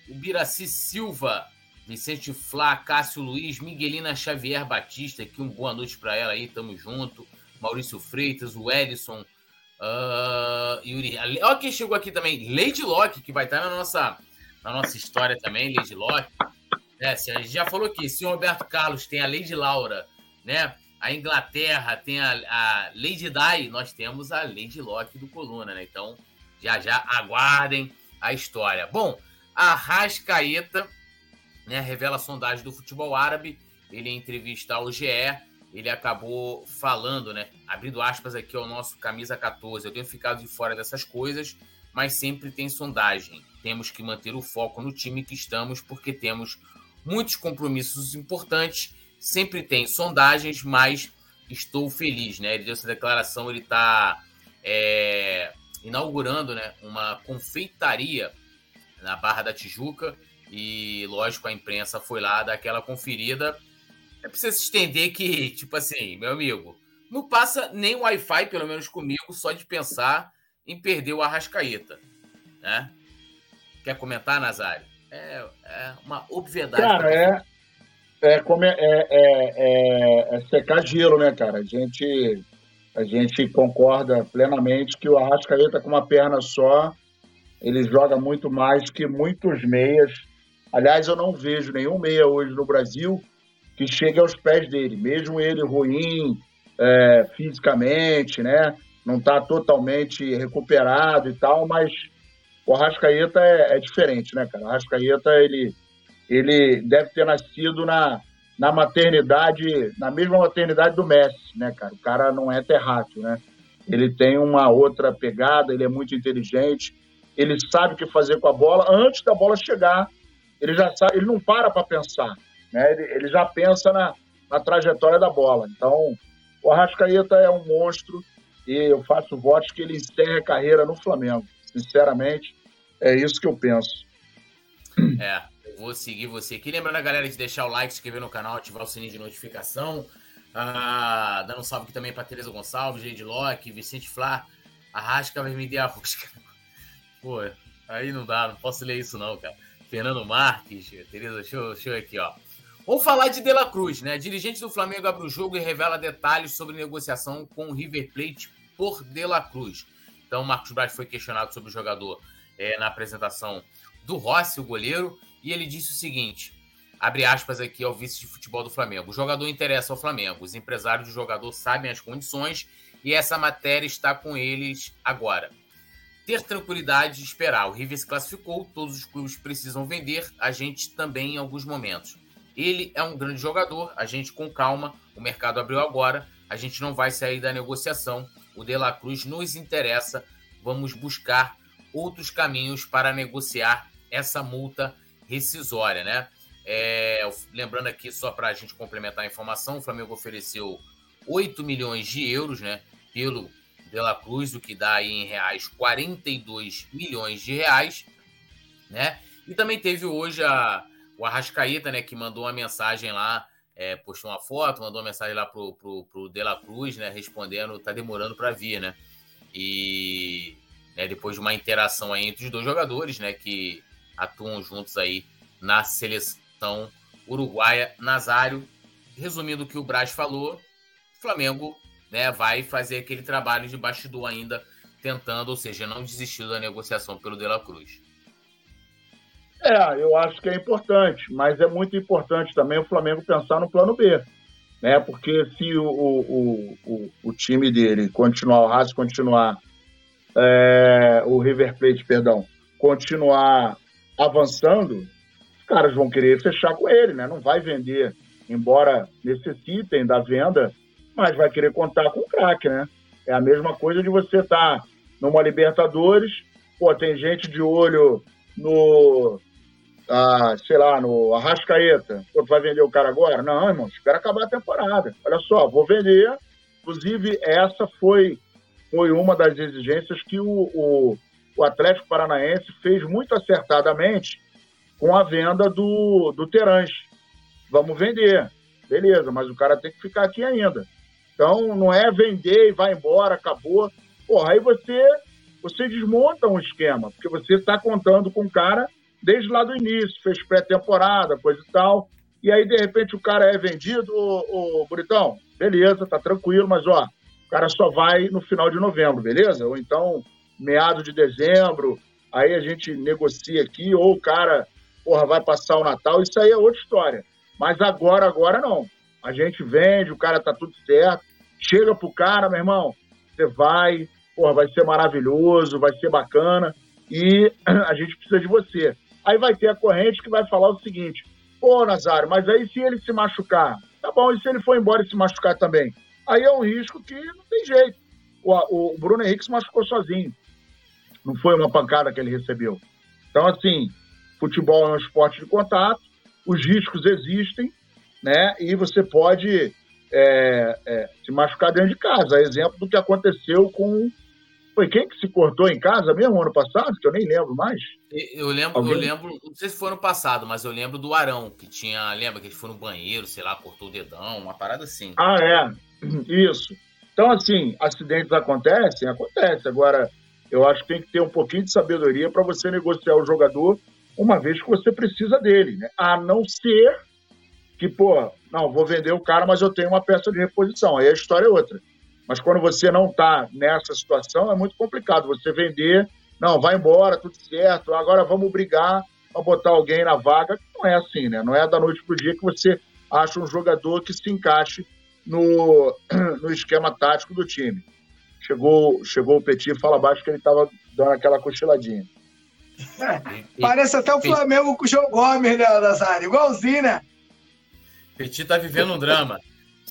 o Biraci Silva, Vicente Flá, Cássio Luiz, Miguelina Xavier Batista, aqui um boa noite para ela aí, tamo junto. Maurício Freitas, o Edson, uh, Yuri. Olha quem chegou aqui também, Lady Locke, que vai estar na nossa, na nossa história também, Lady Locke. É, a gente já falou aqui, se o Roberto Carlos tem a Lady Laura, né? A Inglaterra tem a, a Lady Di, nós temos a Lady Locke do Coluna, né? Então, já já aguardem a história. Bom, a Rascaeta né, revela a sondagem do futebol árabe. Ele, entrevista ao GE, ele acabou falando, né, abrindo aspas aqui ao nosso camisa 14. Eu tenho ficado de fora dessas coisas, mas sempre tem sondagem. Temos que manter o foco no time que estamos, porque temos muitos compromissos importantes. Sempre tem sondagens, mas estou feliz, né? Ele deu essa declaração, ele está é, inaugurando, né, uma confeitaria na Barra da Tijuca e, lógico, a imprensa foi lá dar aquela conferida. É preciso se estender que, tipo assim, meu amigo, não passa nem Wi-Fi, pelo menos comigo, só de pensar em perder o Arrascaeta. Né? Quer comentar, Nazário? É, é uma obviedade. Cara, é, é, como é, é, é, é, secar gelo, né, cara? A gente, a gente concorda plenamente que o Arrascaeta com uma perna só, ele joga muito mais que muitos meias Aliás, eu não vejo nenhum meia hoje no Brasil que chegue aos pés dele, mesmo ele ruim é, fisicamente, né? Não está totalmente recuperado e tal, mas o Arrascaeta é, é, diferente, né, cara? O Arrascaeta, ele, ele deve ter nascido na, na maternidade, na mesma maternidade do Messi, né, cara? O cara não é terráqueo, né? Ele tem uma outra pegada, ele é muito inteligente, ele sabe o que fazer com a bola antes da bola chegar ele já sabe, ele não para para pensar, né? Ele, ele, já pensa na, na trajetória da bola. Então, o Arrascaeta é um monstro e eu faço votos que ele encerre a carreira no Flamengo. Sinceramente, é isso que eu penso. É, eu vou seguir você aqui. Lembrando a galera de deixar o like, se inscrever no canal, ativar o sininho de notificação. Ah, dando um salve aqui também para Tereza Gonçalves, Jade Locke, Vicente Flá. Arrasca vai me dar a busca. Pô, aí não dá, não posso ler isso não, cara. Fernando Marques, Tereza, deixa eu aqui, ó. Vamos falar de De La Cruz, né? Dirigente do Flamengo abre o jogo e revela detalhes sobre negociação com o River Plate por De La Cruz. Então, Marcos Braz foi questionado sobre o jogador é, na apresentação do Rossi, o goleiro, e ele disse o seguinte: abre aspas aqui ao vice de futebol do Flamengo. O jogador interessa ao Flamengo. Os empresários do jogador sabem as condições e essa matéria está com eles agora. Ter tranquilidade de esperar. O River se classificou, todos os clubes precisam vender, a gente também em alguns momentos. Ele é um grande jogador, a gente com calma, o mercado abriu agora, a gente não vai sair da negociação. O De La Cruz nos interessa, vamos buscar outros caminhos para negociar essa multa rescisória, né? É, lembrando aqui, só para a gente complementar a informação, o Flamengo ofereceu 8 milhões de euros, né? Pelo De La Cruz, o que dá aí em reais 42 milhões de reais, né? E também teve hoje a, o Arrascaíta, né? Que mandou uma mensagem lá, é, postou uma foto, mandou uma mensagem lá pro, pro, pro De La Cruz, né? Respondendo, tá demorando para vir, né? E né, depois de uma interação aí entre os dois jogadores, né? Que atuam juntos aí na seleção uruguaia. Nazário, resumindo o que o Braz falou, o Flamengo né, vai fazer aquele trabalho de bastidor ainda, tentando, ou seja, não desistir da negociação pelo De La Cruz. É, eu acho que é importante, mas é muito importante também o Flamengo pensar no plano B. Né? Porque se o, o, o, o time dele continuar, o Racing continuar, é, o River Plate, perdão, continuar avançando, os caras vão querer fechar com ele, né? Não vai vender, embora necessitem da venda, mas vai querer contar com o craque, né? É a mesma coisa de você estar tá numa Libertadores, pô, tem gente de olho no, sei lá, no Arrascaeta. Pô, tu vai vender o cara agora? Não, irmão, espera acabar a temporada. Olha só, vou vender. Inclusive, essa foi, foi uma das exigências que o, o o Atlético Paranaense fez muito acertadamente com a venda do, do Terãs. Vamos vender. Beleza, mas o cara tem que ficar aqui ainda. Então, não é vender e vai embora, acabou. Porra, aí você, você desmonta um esquema, porque você está contando com o cara desde lá do início, fez pré-temporada, coisa e tal. E aí, de repente, o cara é vendido, ô, ô Buritão, beleza, tá tranquilo, mas ó, o cara só vai no final de novembro, beleza? Ou então meado de dezembro, aí a gente negocia aqui, ou o cara, porra, vai passar o Natal, isso aí é outra história. Mas agora, agora não. A gente vende, o cara tá tudo certo, chega pro cara, meu irmão, você vai, porra, vai ser maravilhoso, vai ser bacana, e <clears throat> a gente precisa de você. Aí vai ter a corrente que vai falar o seguinte, pô, Nazário, mas aí se ele se machucar, tá bom, e se ele for embora e se machucar também? Aí é um risco que não tem jeito. O, o Bruno Henrique se machucou sozinho. Não foi uma pancada que ele recebeu. Então, assim, futebol é um esporte de contato, os riscos existem, né? E você pode é, é, se machucar dentro de casa. Exemplo do que aconteceu com. Foi quem que se cortou em casa mesmo ano passado? Que eu nem lembro mais. Eu lembro, Alguém? eu lembro, não sei se foi ano passado, mas eu lembro do Arão, que tinha. Lembra que ele foi no banheiro, sei lá, cortou o dedão, uma parada assim. Ah, é. Isso. Então, assim, acidentes acontecem? Acontece. Agora, eu acho que tem que ter um pouquinho de sabedoria para você negociar o jogador, uma vez que você precisa dele, né? A não ser que, pô, não, vou vender o cara, mas eu tenho uma peça de reposição. Aí a história é outra. Mas quando você não está nessa situação, é muito complicado. Você vender, não, vai embora, tudo certo, agora vamos brigar para botar alguém na vaga. Não é assim, né? Não é da noite para o dia que você acha um jogador que se encaixe no, <clears throat> no esquema tático do time. Chegou, chegou o Petit, fala abaixo que ele estava dando aquela cochiladinha. É, parece até o Flamengo com o João Gomes, né, Nazário? Igualzinho, né? Petit tá vivendo um drama.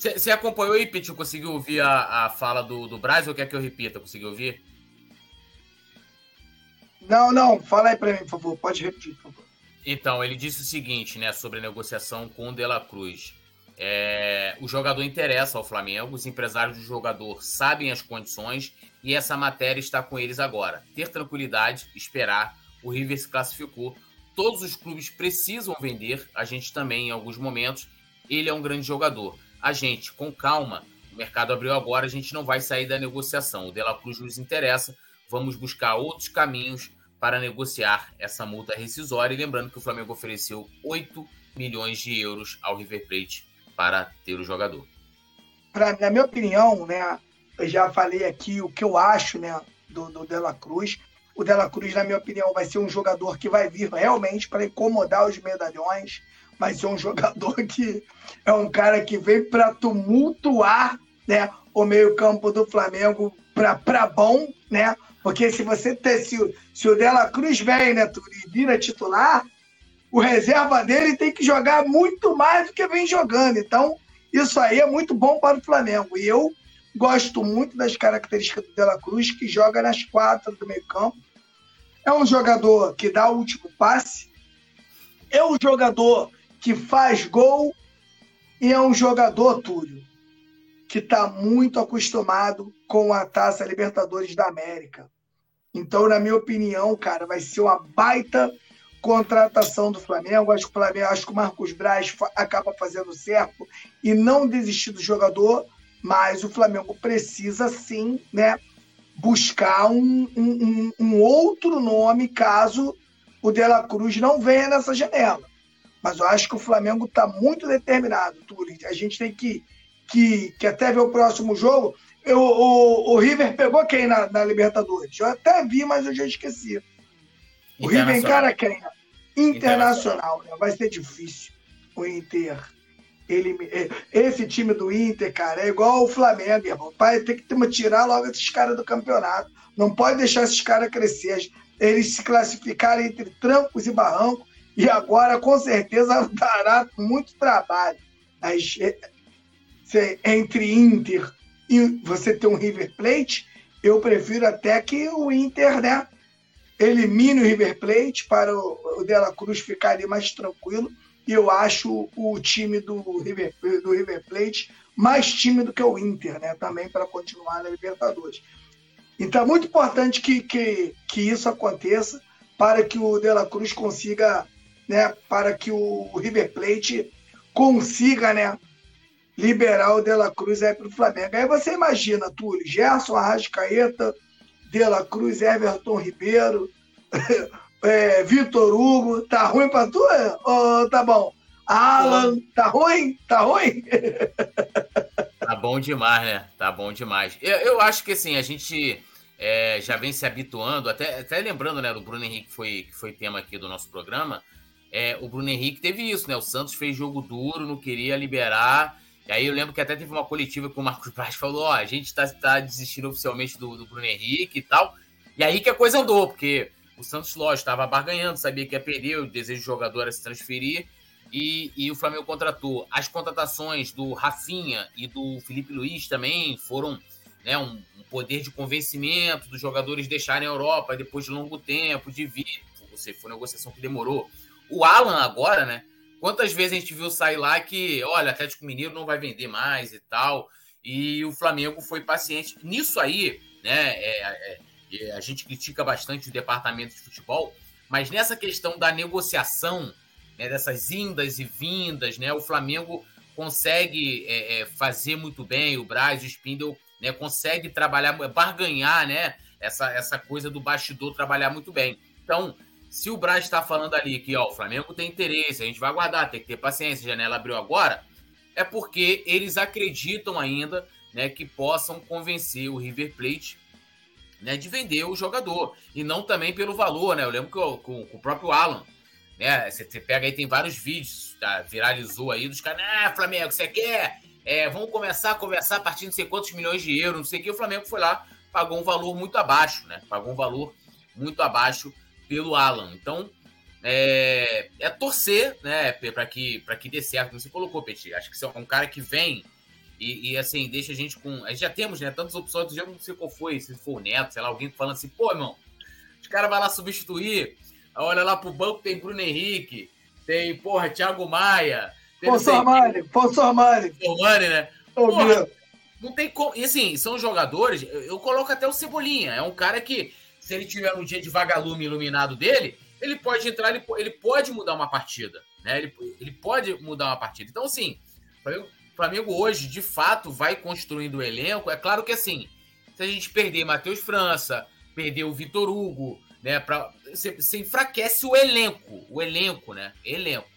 Você acompanhou aí, Petit? Conseguiu ouvir a, a fala do, do Braz ou quer que eu repita? Conseguiu ouvir? Não, não. Fala aí para mim, por favor. Pode repetir, por favor. Então, ele disse o seguinte, né, sobre a negociação com o De La Cruz. É, o jogador interessa ao Flamengo, os empresários do jogador sabem as condições e essa matéria está com eles agora. Ter tranquilidade, esperar. O River se classificou. Todos os clubes precisam vender, a gente também em alguns momentos. Ele é um grande jogador. A gente, com calma, o mercado abriu agora, a gente não vai sair da negociação. O De La Cruz nos interessa, vamos buscar outros caminhos para negociar essa multa rescisória. E lembrando que o Flamengo ofereceu 8 milhões de euros ao River Plate para ter o jogador. Pra, na minha opinião, né, eu já falei aqui o que eu acho né, do, do Dela Cruz. O Dela Cruz, na minha opinião, vai ser um jogador que vai vir realmente para incomodar os medalhões. Vai ser um jogador que é um cara que vem para tumultuar né, o meio-campo do Flamengo para bom, né? Porque se você ter, se, se o Dela Cruz vem, né, e vira titular, o reserva dele tem que jogar muito mais do que vem jogando. Então, isso aí é muito bom para o Flamengo. E eu gosto muito das características do Dela Cruz, que joga nas quatro do meio campo. É um jogador que dá o último passe. É um jogador que faz gol. E é um jogador, Túlio, que está muito acostumado com a Taça Libertadores da América. Então, na minha opinião, cara, vai ser uma baita contratação do Flamengo. Acho que o Flamengo, acho que o Marcos Braz acaba fazendo certo e não desistir do jogador, mas o Flamengo precisa sim, né, buscar um, um, um outro nome caso o De La Cruz não venha nessa janela. Mas eu acho que o Flamengo está muito determinado, Túlio. A gente tem que, que, que até ver o próximo jogo. Eu, o, o River pegou quem na, na Libertadores? Eu até vi, mas eu já esqueci. O River encara quem? Internacional, né? Vai ser difícil o Inter. Ele, esse time do Inter, cara, é igual o Flamengo, irmão. Pai, tem que tirar logo esses caras do campeonato. Não pode deixar esses caras crescer. Eles se classificarem entre trancos e barrancos. E agora, com certeza, dará muito trabalho. Mas, é, entre Inter e você ter um River Plate, eu prefiro até que o Inter, né? elimine o River Plate para o, De La Cruz ficar ali mais tranquilo. E eu acho o time do River, do River Plate mais tímido que o Inter, né? Também para continuar na Libertadores. Então é muito importante que, que, que isso aconteça para que o De La Cruz consiga, né? Para que o River Plate consiga, né? Liberar o De La Cruz aí para o Flamengo. Aí você imagina, Túlio, Gerson Arrascaeta, de La Cruz, Everton Ribeiro, <laughs> é, Vitor Hugo. Tá ruim pra tu? Ou tá bom? Alan, tá ruim? Tá ruim? <laughs> Tá bom demais, né? Tá bom demais. Eu, eu acho que assim, a gente é, já vem se habituando, até, até lembrando, né, do Bruno Henrique, que foi, que foi tema aqui do nosso programa. É, o Bruno Henrique teve isso, né? O Santos fez jogo duro, não queria liberar. E aí eu lembro que até teve uma coletiva que o Marcos Braz falou: ó, a gente está tá desistindo oficialmente do, do Bruno Henrique e tal. E aí que a coisa andou, porque o Santos, lógico, estava barganhando, sabia que ia perder, o desejo do jogador era se transferir. E, e, o Flamengo contratou. As contratações do Rafinha e do Felipe Luiz também foram né, um, um, poder de convencimento dos jogadores deixarem a Europa depois de longo tempo, de vir. Você foi uma negociação que demorou. O Alan agora, né? Quantas vezes a gente viu sair lá que, olha, Atlético Mineiro não vai vender mais e tal, e o Flamengo foi paciente. Nisso aí, né, é, é, é, a gente critica bastante o departamento de futebol, mas nessa questão da negociação, né, dessas indas e vindas, né, o Flamengo consegue é, é fazer muito bem, o Braz, o Spindle, né, consegue trabalhar, barganhar, né, essa, essa coisa do bastidor trabalhar muito bem. Então, se o Braz está falando ali que ó, o Flamengo tem interesse, a gente vai aguardar, tem que ter paciência, a janela abriu agora, é porque eles acreditam ainda né, que possam convencer o River Plate né, de vender o jogador. E não também pelo valor, né? Eu lembro que o, com, com o próprio Alan, né? Você, pega aí, tem vários vídeos, tá, viralizou aí, dos caras, ah, Flamengo, você quer? É, vamos começar a conversar a partir de não sei quantos milhões de euros, não sei o que. O Flamengo foi lá, pagou um valor muito abaixo, né? Pagou um valor muito abaixo pelo Alan. Então, é, é torcer, né, para que, que dê certo, como você colocou, Petit. Acho que você é um cara que vem e, e, assim, deixa a gente com. A gente já temos, né, tantas opções, eu não sei qual foi, se for o Neto, sei lá, alguém falando assim, pô, irmão, os caras vão lá substituir, olha lá pro banco, tem Bruno Henrique, tem, porra, Thiago Maia. Posso Armani, Posso Armani. Armani, né? Porra, não tem como. E assim, são jogadores, eu coloco até o Cebolinha, é um cara que se ele tiver um dia de vagalume iluminado dele, ele pode entrar, ele, ele pode mudar uma partida, né? Ele, ele pode mudar uma partida. Então, assim, o Flamengo hoje, de fato, vai construindo o elenco. É claro que, assim, se a gente perder Matheus França, perder o Vitor Hugo, né? Pra, você, você enfraquece o elenco, o elenco, né? Elenco.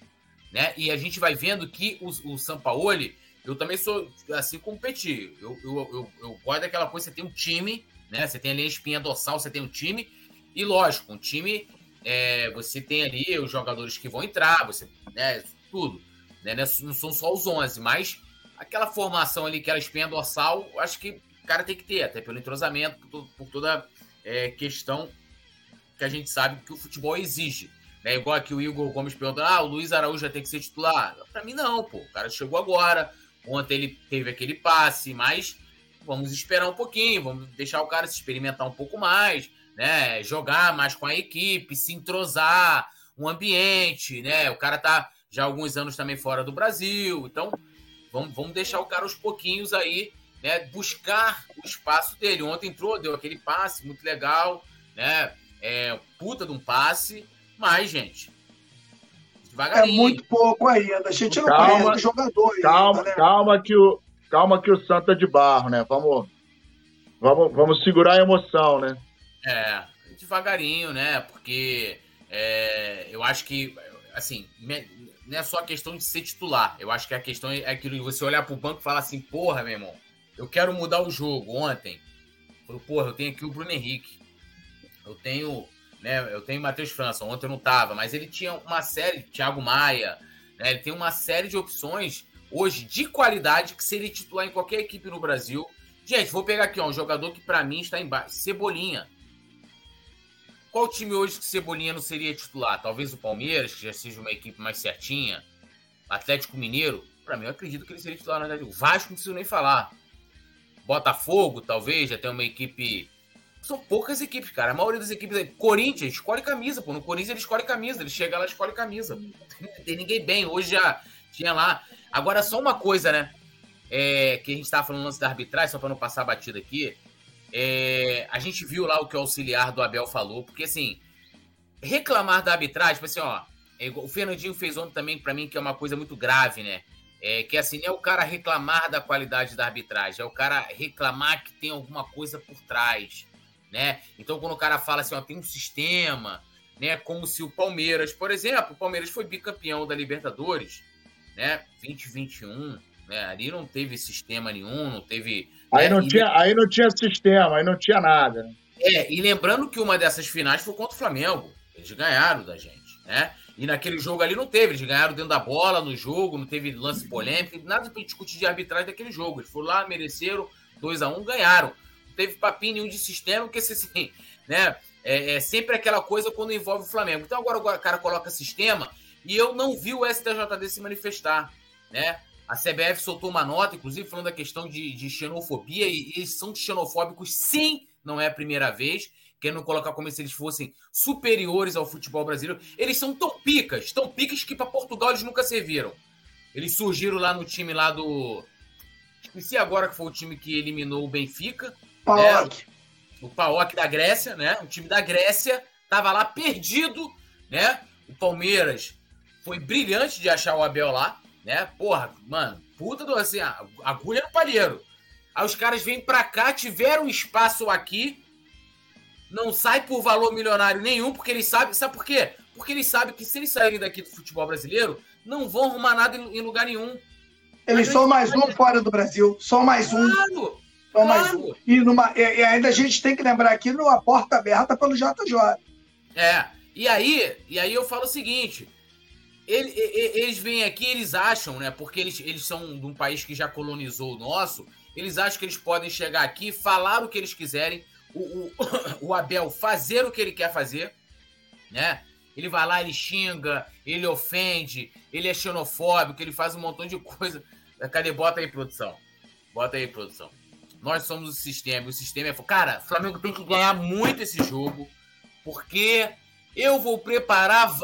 né? E a gente vai vendo que o, o Sampaoli, eu também sou assim Petit. Eu, eu, eu, eu gosto daquela coisa, você tem um time, né? Você tem ali a espinha dorsal, você tem um time, e lógico, um time, é, você tem ali os jogadores que vão entrar, você, né? Tudo. Né? Não são só os 11, mas aquela formação ali, aquela espinha dorsal, acho que o cara tem que ter, até pelo entrosamento, por, por toda é, questão que a gente sabe que o futebol exige. Né? Igual aqui o Igor Gomes perguntou: ah, o Luiz Araújo já tem que ser titular. Para mim, não, pô. O cara chegou agora. Ontem ele teve aquele passe, mas vamos esperar um pouquinho, vamos deixar o cara se experimentar um pouco mais, né? Jogar mais com a equipe, se entrosar, um ambiente, né? O cara tá já há alguns anos também fora do Brasil, então vamos, vamos deixar o cara aos pouquinhos aí, né? Buscar o espaço dele. Ontem entrou, deu aquele passe muito legal, né? É, puta de um passe, mas, gente, devagarinho. É muito pouco ainda. A gente não calma, conhece o jogador. Calma, ainda, né? calma que o calma que o Santa é de barro, né? Vamos, vamos, vamos segurar a emoção, né? É, devagarinho, né? Porque é, eu acho que, assim, não é só a questão de ser titular. Eu acho que a questão é aquilo de você olhar pro banco e falar assim, porra, meu irmão, eu quero mudar o jogo. Ontem, falou, porra, eu tenho aqui o Bruno Henrique. Eu tenho né? Eu tenho Matheus França, ontem eu não tava, mas ele tinha uma série, Thiago Maia, né? Ele tem uma série de opções hoje de qualidade que seria titular em qualquer equipe no Brasil. Gente, vou pegar aqui ó, um jogador que para mim está embaixo, Cebolinha. Qual time hoje que Cebolinha não seria titular? Talvez o Palmeiras, que já seja uma equipe mais certinha. Atlético Mineiro, para mim eu acredito que ele seria titular na verdade. O Vasco não preciso nem falar. Botafogo, talvez, já tem uma equipe são poucas equipes, cara. A maioria das equipes. Corinthians escolhe camisa, pô. No Corinthians ele escolhe camisa. Ele chega lá e escolhe camisa. Não tem ninguém bem. Hoje já tinha lá. Agora, só uma coisa, né? É, que a gente estava falando antes da arbitragem, só para não passar a batida aqui. É, a gente viu lá o que o auxiliar do Abel falou, porque assim, reclamar da arbitragem, tipo assim, ó, é o Fernandinho fez ontem também para mim que é uma coisa muito grave, né? É, que assim, é o cara reclamar da qualidade da arbitragem, é o cara reclamar que tem alguma coisa por trás né? Então, quando o cara fala assim, ó, tem um sistema, né? Como se o Palmeiras, por exemplo, o Palmeiras foi bicampeão da Libertadores, né? 2021, né? Ali não teve sistema nenhum, não teve. Aí, né? não, tinha, aí não tinha sistema, aí não tinha nada. É, e lembrando que uma dessas finais foi contra o Flamengo. Eles ganharam da gente, né? E naquele jogo ali não teve, eles ganharam dentro da bola no jogo, não teve lance polêmico, nada para discutir de arbitragem daquele jogo. Eles foram lá, mereceram 2 a 1 um, ganharam teve papinho nenhum de sistema, porque assim, <laughs> né? É, é, sempre aquela coisa quando envolve o Flamengo. Então agora o cara coloca sistema e eu não vi o STJD se manifestar, né? A CBF soltou uma nota, inclusive, falando da questão de, de xenofobia, e eles são xenofóbicos, sim, não é a primeira vez, querendo colocar como se eles fossem superiores ao futebol brasileiro. Eles são tão picas, tão picas que para Portugal eles nunca serviram. Eles surgiram lá no time lá do. Esqueci agora que foi o time que eliminou o Benfica. PAOK. É, o PAOK da Grécia, né? O time da Grécia tava lá perdido, né? O Palmeiras foi brilhante de achar o Abel lá, né? Porra, mano, puta do assim, agulha no palheiro. Aí os caras vêm pra cá, tiveram espaço aqui, não sai por valor milionário nenhum, porque eles sabem, sabe por quê? Porque eles sabem que se eles saírem daqui do futebol brasileiro, não vão arrumar nada em, lugar nenhum. Eles são mais um fora do Brasil, só mais um. Claro, então, claro. e, numa, e, e, ainda a gente tem que lembrar aqui numa porta aberta pelo JJ. É. E aí, e aí eu falo o seguinte: ele, eles vêm aqui, eles acham, né? Porque eles, eles são de um país que já colonizou o nosso, eles acham que eles podem chegar aqui, falar o que eles quiserem, o, o, <coughs> o Abel fazer o que ele quer fazer, né? Ele vai lá, ele xinga, ele ofende, ele é xenofóbico, ele faz um montão de coisa. Cadê? Bota aí, produção. Bota aí, produção. Nós somos o sistema. O sistema é. Cara, o Flamengo tem que ganhar muito esse jogo. Porque eu vou preparar.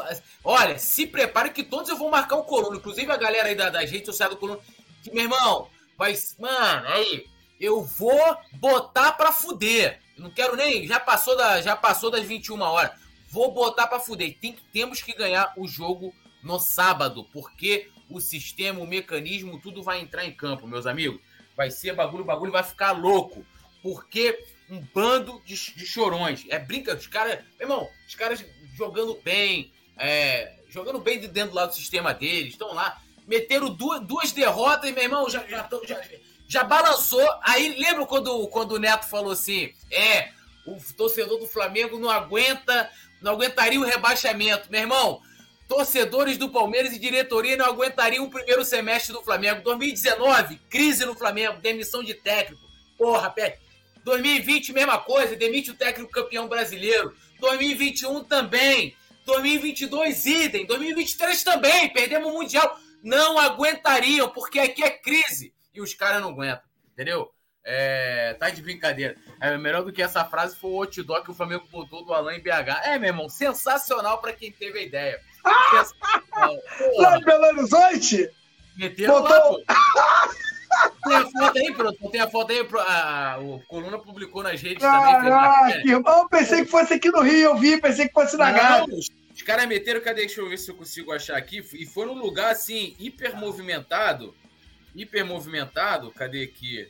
Olha, se prepare que todos eu vou marcar o Coluna. Inclusive a galera aí da, das redes sociais do Coluna. Que, meu irmão, vai. Mano, aí. Eu vou botar pra fuder. não quero nem. Já passou, da, já passou das 21 horas. Vou botar pra fuder. Tem, temos que ganhar o jogo no sábado. Porque o sistema, o mecanismo, tudo vai entrar em campo, meus amigos vai ser bagulho, bagulho vai ficar louco. Porque um bando de, de chorões. É brinca, os caras. Irmão, os caras jogando bem, é, jogando bem dentro do lado do sistema deles, estão lá. Meteram duas, duas derrotas, meu irmão, já, já, tão, já, já balançou. Aí lembra quando, quando o Neto falou assim: é, o torcedor do Flamengo não aguenta, não aguentaria o rebaixamento. Meu irmão, torcedores do Palmeiras e diretoria não aguentariam o primeiro semestre do Flamengo. 2019, crise no Flamengo, demissão de técnico. Porra, pé. 2020, mesma coisa, demite o técnico campeão brasileiro. 2021 também. 2022, idem. 2023 também, perdemos o Mundial. Não aguentariam, porque aqui é crise. E os caras não aguentam, entendeu? É, tá de brincadeira. É melhor do que essa frase foi o outdoor que o Flamengo botou do Alain BH. É, meu irmão, sensacional para quem teve a ideia. <laughs> Lá em Belo Horizonte? Meteram Botou... lá, Tem a foto aí, pronto. Tem a foto aí. A, o Coluna publicou nas redes Caraca, também. Caraca, irmão. Pensei que fosse aqui no Rio, eu vi. Pensei que fosse na Gávea. Os caras meteram, cadê? Deixa eu ver se eu consigo achar aqui. E foi num lugar assim, hiper movimentado. Hiper movimentado. Cadê aqui?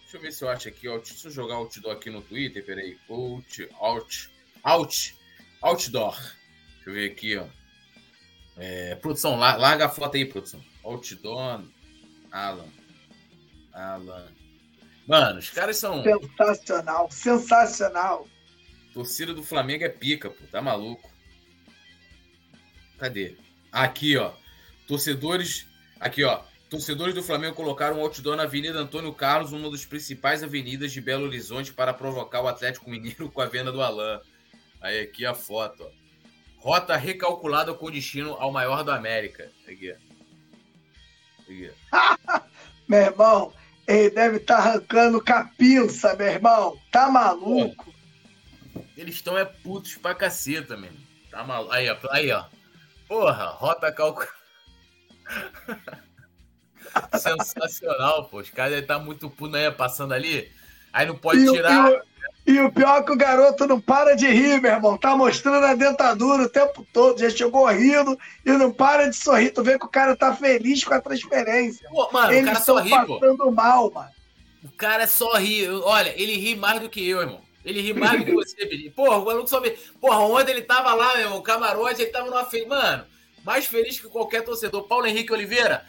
Deixa eu ver se eu acho aqui. Ó. Deixa eu jogar outdoor aqui no Twitter. Peraí. Out, out, out, outdoor. Deixa eu ver aqui, ó. É, produção, larga a foto aí, produção. Outdoor, Alan. Alan. Mano, os caras são. Sensacional, sensacional. Torcida do Flamengo é pica, pô. Tá maluco. Cadê? Aqui, ó. Torcedores. Aqui, ó. Torcedores do Flamengo colocaram um outdoor na Avenida Antônio Carlos, uma das principais avenidas de Belo Horizonte, para provocar o Atlético Mineiro <laughs> com a venda do Alain. Aí aqui a foto, ó. Rota recalculada com destino ao maior da América. Aqui. Aqui. <laughs> meu irmão, ele deve estar tá arrancando capinça, meu irmão. Tá maluco? Eles estão é putos pra caceta, mesmo. Tá maluco. Aí, ó. Aí, ó. Porra, rota calculada. <laughs> Sensacional, pô. Os caras estar tá muito puto aí passando ali. Aí não pode e tirar. O, e o pior é que o garoto não para de rir, meu irmão. Tá mostrando a dentadura o tempo todo. Já chegou rindo e não para de sorrir. Tu vê que o cara tá feliz com a transferência. Pô, mano, Eles o cara só ri, passando pô. mal, mano. O cara só ri. Olha, ele ri mais do que eu, irmão. Ele ri mais do que você, Billy. Porra, o maluco só vê. Porra, ontem ele tava lá, meu irmão, camarote, ele tava numa feliz. Mano, mais feliz que qualquer torcedor. Paulo Henrique Oliveira,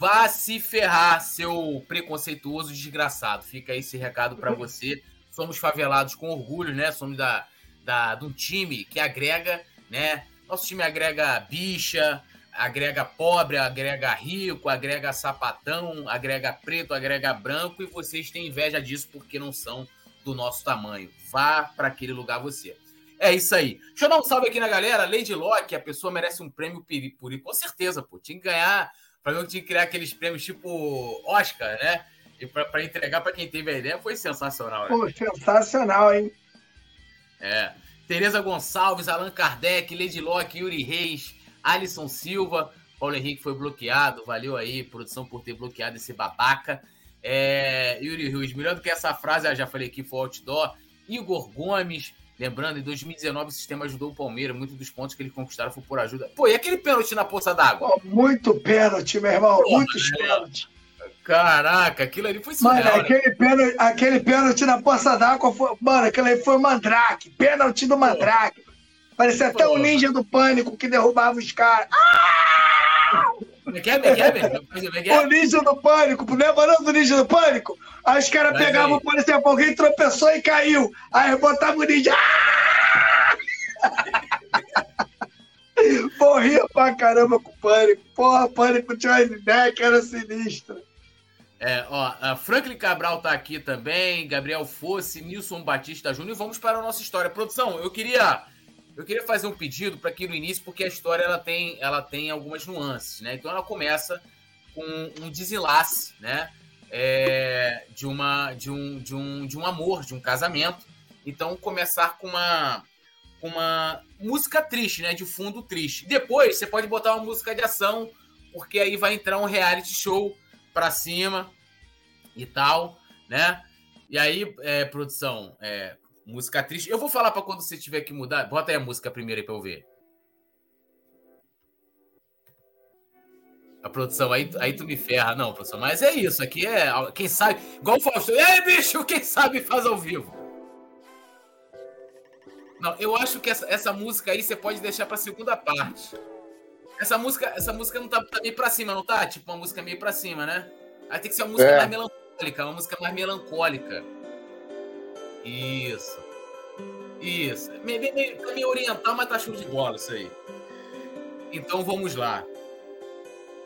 vá se ferrar, seu preconceituoso desgraçado. Fica aí esse recado para você somos favelados com orgulho, né? Somos da, da, de um time que agrega, né? Nosso time agrega bicha, agrega pobre, agrega rico, agrega sapatão, agrega preto, agrega branco e vocês têm inveja disso porque não são do nosso tamanho. Vá para aquele lugar você. É isso aí. Deixa eu dar um salve aqui na galera. Lady Locke, a pessoa merece um prêmio por Com certeza, pô. Tinha que ganhar. Flamengo tinha que criar aqueles prêmios tipo Oscar, né? E para entregar para quem teve a ideia foi sensacional. Né? Pô, sensacional, hein? É. Tereza Gonçalves, Allan Kardec, Lady Locke, Yuri Reis, Alisson Silva, Paulo Henrique foi bloqueado. Valeu aí, produção, por ter bloqueado esse babaca. É, Yuri Ruiz, melhor do que essa frase, eu já falei aqui, foi outdoor. Igor Gomes, lembrando, em 2019 o sistema ajudou o Palmeiras. Muitos dos pontos que eles conquistaram foi por ajuda. Pô, e aquele pênalti na poça d'água? Muito pênalti, meu irmão, Pô, muitos pênaltis. Caraca, aquilo ali foi surreal. Mano, né? aquele, né? pênalti, aquele pênalti na poça d'água foi. Mano, aquele ali foi o Mandrake. Pênalti do Mandrake. Parecia até o um ninja do pânico que derrubava os caras. Ah! O ninja do pânico, lembra não do ninja do pânico? Aí os caras pegavam, por exemplo, alguém tropeçou e caiu. Aí botava o ninja. Ah! <laughs> Morria pra caramba com o pânico. Porra, pânico ideia que era sinistra. É, ó, Franklin Cabral tá aqui também, Gabriel Fosse, Nilson Batista Júnior. Vamos para a nossa história. Produção, eu queria eu queria fazer um pedido para aqui no início, porque a história ela tem, ela tem algumas nuances, né? Então ela começa com um desenlace, né? É, de, uma, de, um, de, um, de um amor, de um casamento. Então começar com uma, com uma música triste, né? De fundo triste. Depois você pode botar uma música de ação, porque aí vai entrar um reality show para cima e tal, né? E aí, é, produção, é, música triste. Eu vou falar para quando você tiver que mudar. Bota aí a música primeiro aí para eu ver. A produção, aí, aí tu me ferra. Não, produção, mas é isso. Aqui é. Quem sabe. Igual o Fausto. Ei, bicho, quem sabe faz ao vivo. Não, eu acho que essa, essa música aí você pode deixar pra segunda parte. Essa música, essa música não tá, tá, meio pra cima, não tá? Tipo, uma música meio pra cima, né? Aí tem que ser uma música é. mais melancólica, uma música mais melancólica. Isso. Isso. Meio, meio, tá meio oriental, mas tá show de bola isso aí. Então vamos lá.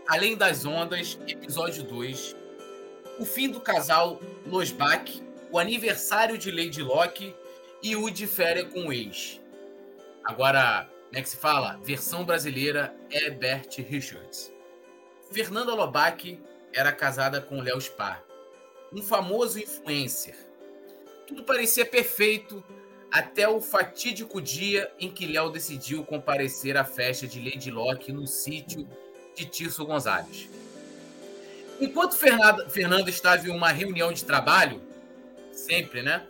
Além das Ondas, episódio 2. O fim do casal Losbach, o aniversário de Lady Locke e o de férias com o ex. Agora, como é que se fala? Versão brasileira é Bert Richards. Fernanda Lobach era casada com Léo Spar, um famoso influencer. Tudo parecia perfeito até o fatídico dia em que Léo decidiu comparecer à festa de Lady Locke no sítio de Tirso Gonzalez. Enquanto Fernando estava em uma reunião de trabalho, sempre, né?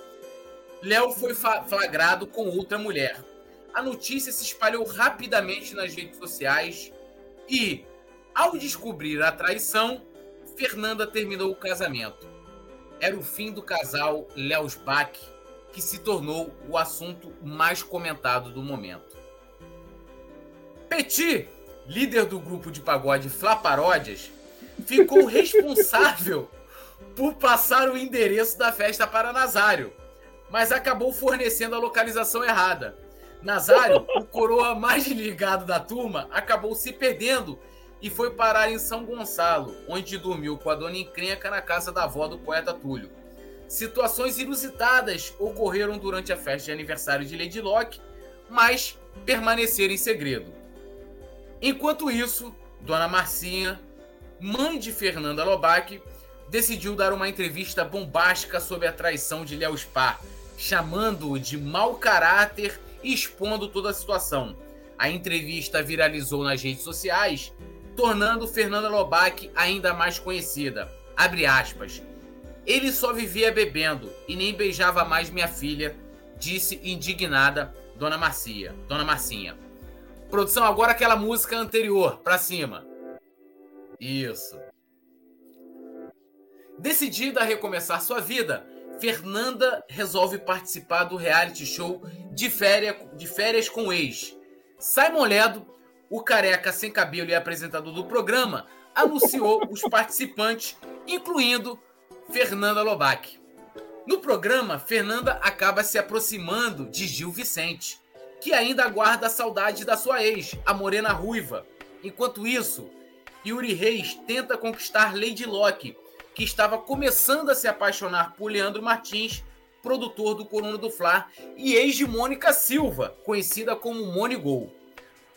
Léo foi flagrado com outra mulher. A notícia se espalhou rapidamente nas redes sociais e, ao descobrir a traição, Fernanda terminou o casamento. Era o fim do casal Léo Bach, que se tornou o assunto mais comentado do momento. Petit líder do grupo de pagode Flá Paródias, ficou <laughs> responsável por passar o endereço da festa para Nazário, mas acabou fornecendo a localização errada. Nazário, o coroa mais ligado da turma, acabou se perdendo e foi parar em São Gonçalo, onde dormiu com a dona encrenca na casa da avó do poeta Túlio. Situações inusitadas ocorreram durante a festa de aniversário de Lady Locke, mas permaneceram em segredo. Enquanto isso, Dona Marcinha, mãe de Fernanda Lobac, decidiu dar uma entrevista bombástica sobre a traição de Léo Spar, chamando-o de mau caráter expondo toda a situação. A entrevista viralizou nas redes sociais, tornando Fernanda Lobac ainda mais conhecida. Abre aspas. Ele só vivia bebendo e nem beijava mais minha filha, disse indignada Dona Marcia, Dona Marcinha. Produção, agora aquela música anterior, pra cima. Isso. Decidida a recomeçar sua vida, Fernanda resolve participar do reality show de férias, de férias com o ex. Simon Ledo, o careca sem cabelo e apresentador do programa, anunciou <laughs> os participantes, incluindo Fernanda Lobac. No programa, Fernanda acaba se aproximando de Gil Vicente, que ainda guarda a saudade da sua ex, a Morena Ruiva. Enquanto isso, Yuri Reis tenta conquistar Lady Locke, que estava começando a se apaixonar por Leandro Martins, produtor do Corona do Fla, e ex de Mônica Silva, conhecida como Monigol.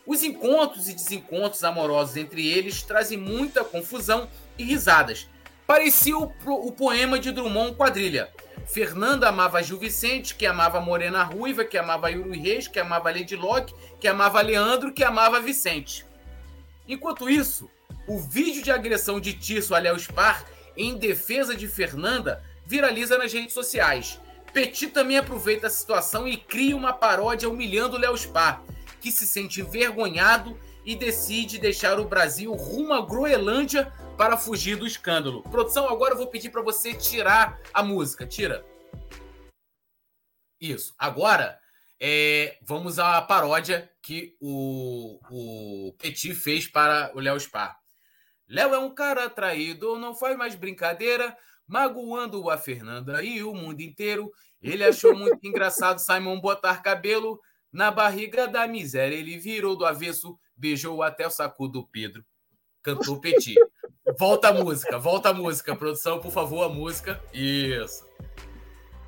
Os encontros e desencontros amorosos entre eles trazem muita confusão e risadas. Parecia o, o poema de Drummond Quadrilha, Fernanda amava Gil Vicente, que amava Morena Ruiva, que amava Yuri Reis, que amava Lady Locke, que amava Leandro, que amava Vicente. Enquanto isso, o vídeo de agressão de Tirso a Léo Spar em defesa de Fernanda viraliza nas redes sociais. Petit também aproveita a situação e cria uma paródia humilhando Léo Spar, que se sente envergonhado e decide deixar o Brasil rumo à Groenlândia para fugir do escândalo. Produção, agora eu vou pedir para você tirar a música. Tira. Isso. Agora, é, vamos à paródia que o, o Petit fez para o Léo Spar. Léo é um cara traído, não faz mais brincadeira, magoando a Fernanda e o mundo inteiro. Ele achou muito <laughs> engraçado Simon botar cabelo na barriga da miséria. Ele virou do avesso, beijou até o saco do Pedro. Cantou Petit. Volta a música, volta a música. Produção, por favor, a música. Isso.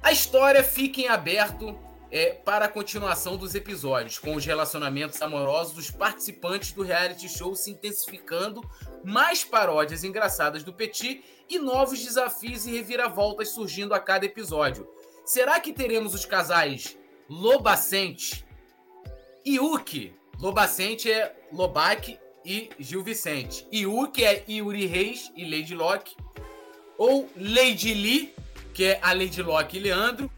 A história fica em aberto é, para a continuação dos episódios, com os relacionamentos amorosos dos participantes do reality show se intensificando, mais paródias engraçadas do Petit e novos desafios e reviravoltas surgindo a cada episódio. Será que teremos os casais Lobacente e Uki? Lobacente é Lobac e Gil Vicente. Que é Yuri Reis e Lady Locke. Ou Lady Lee, que é a Lady Locke e Leandro.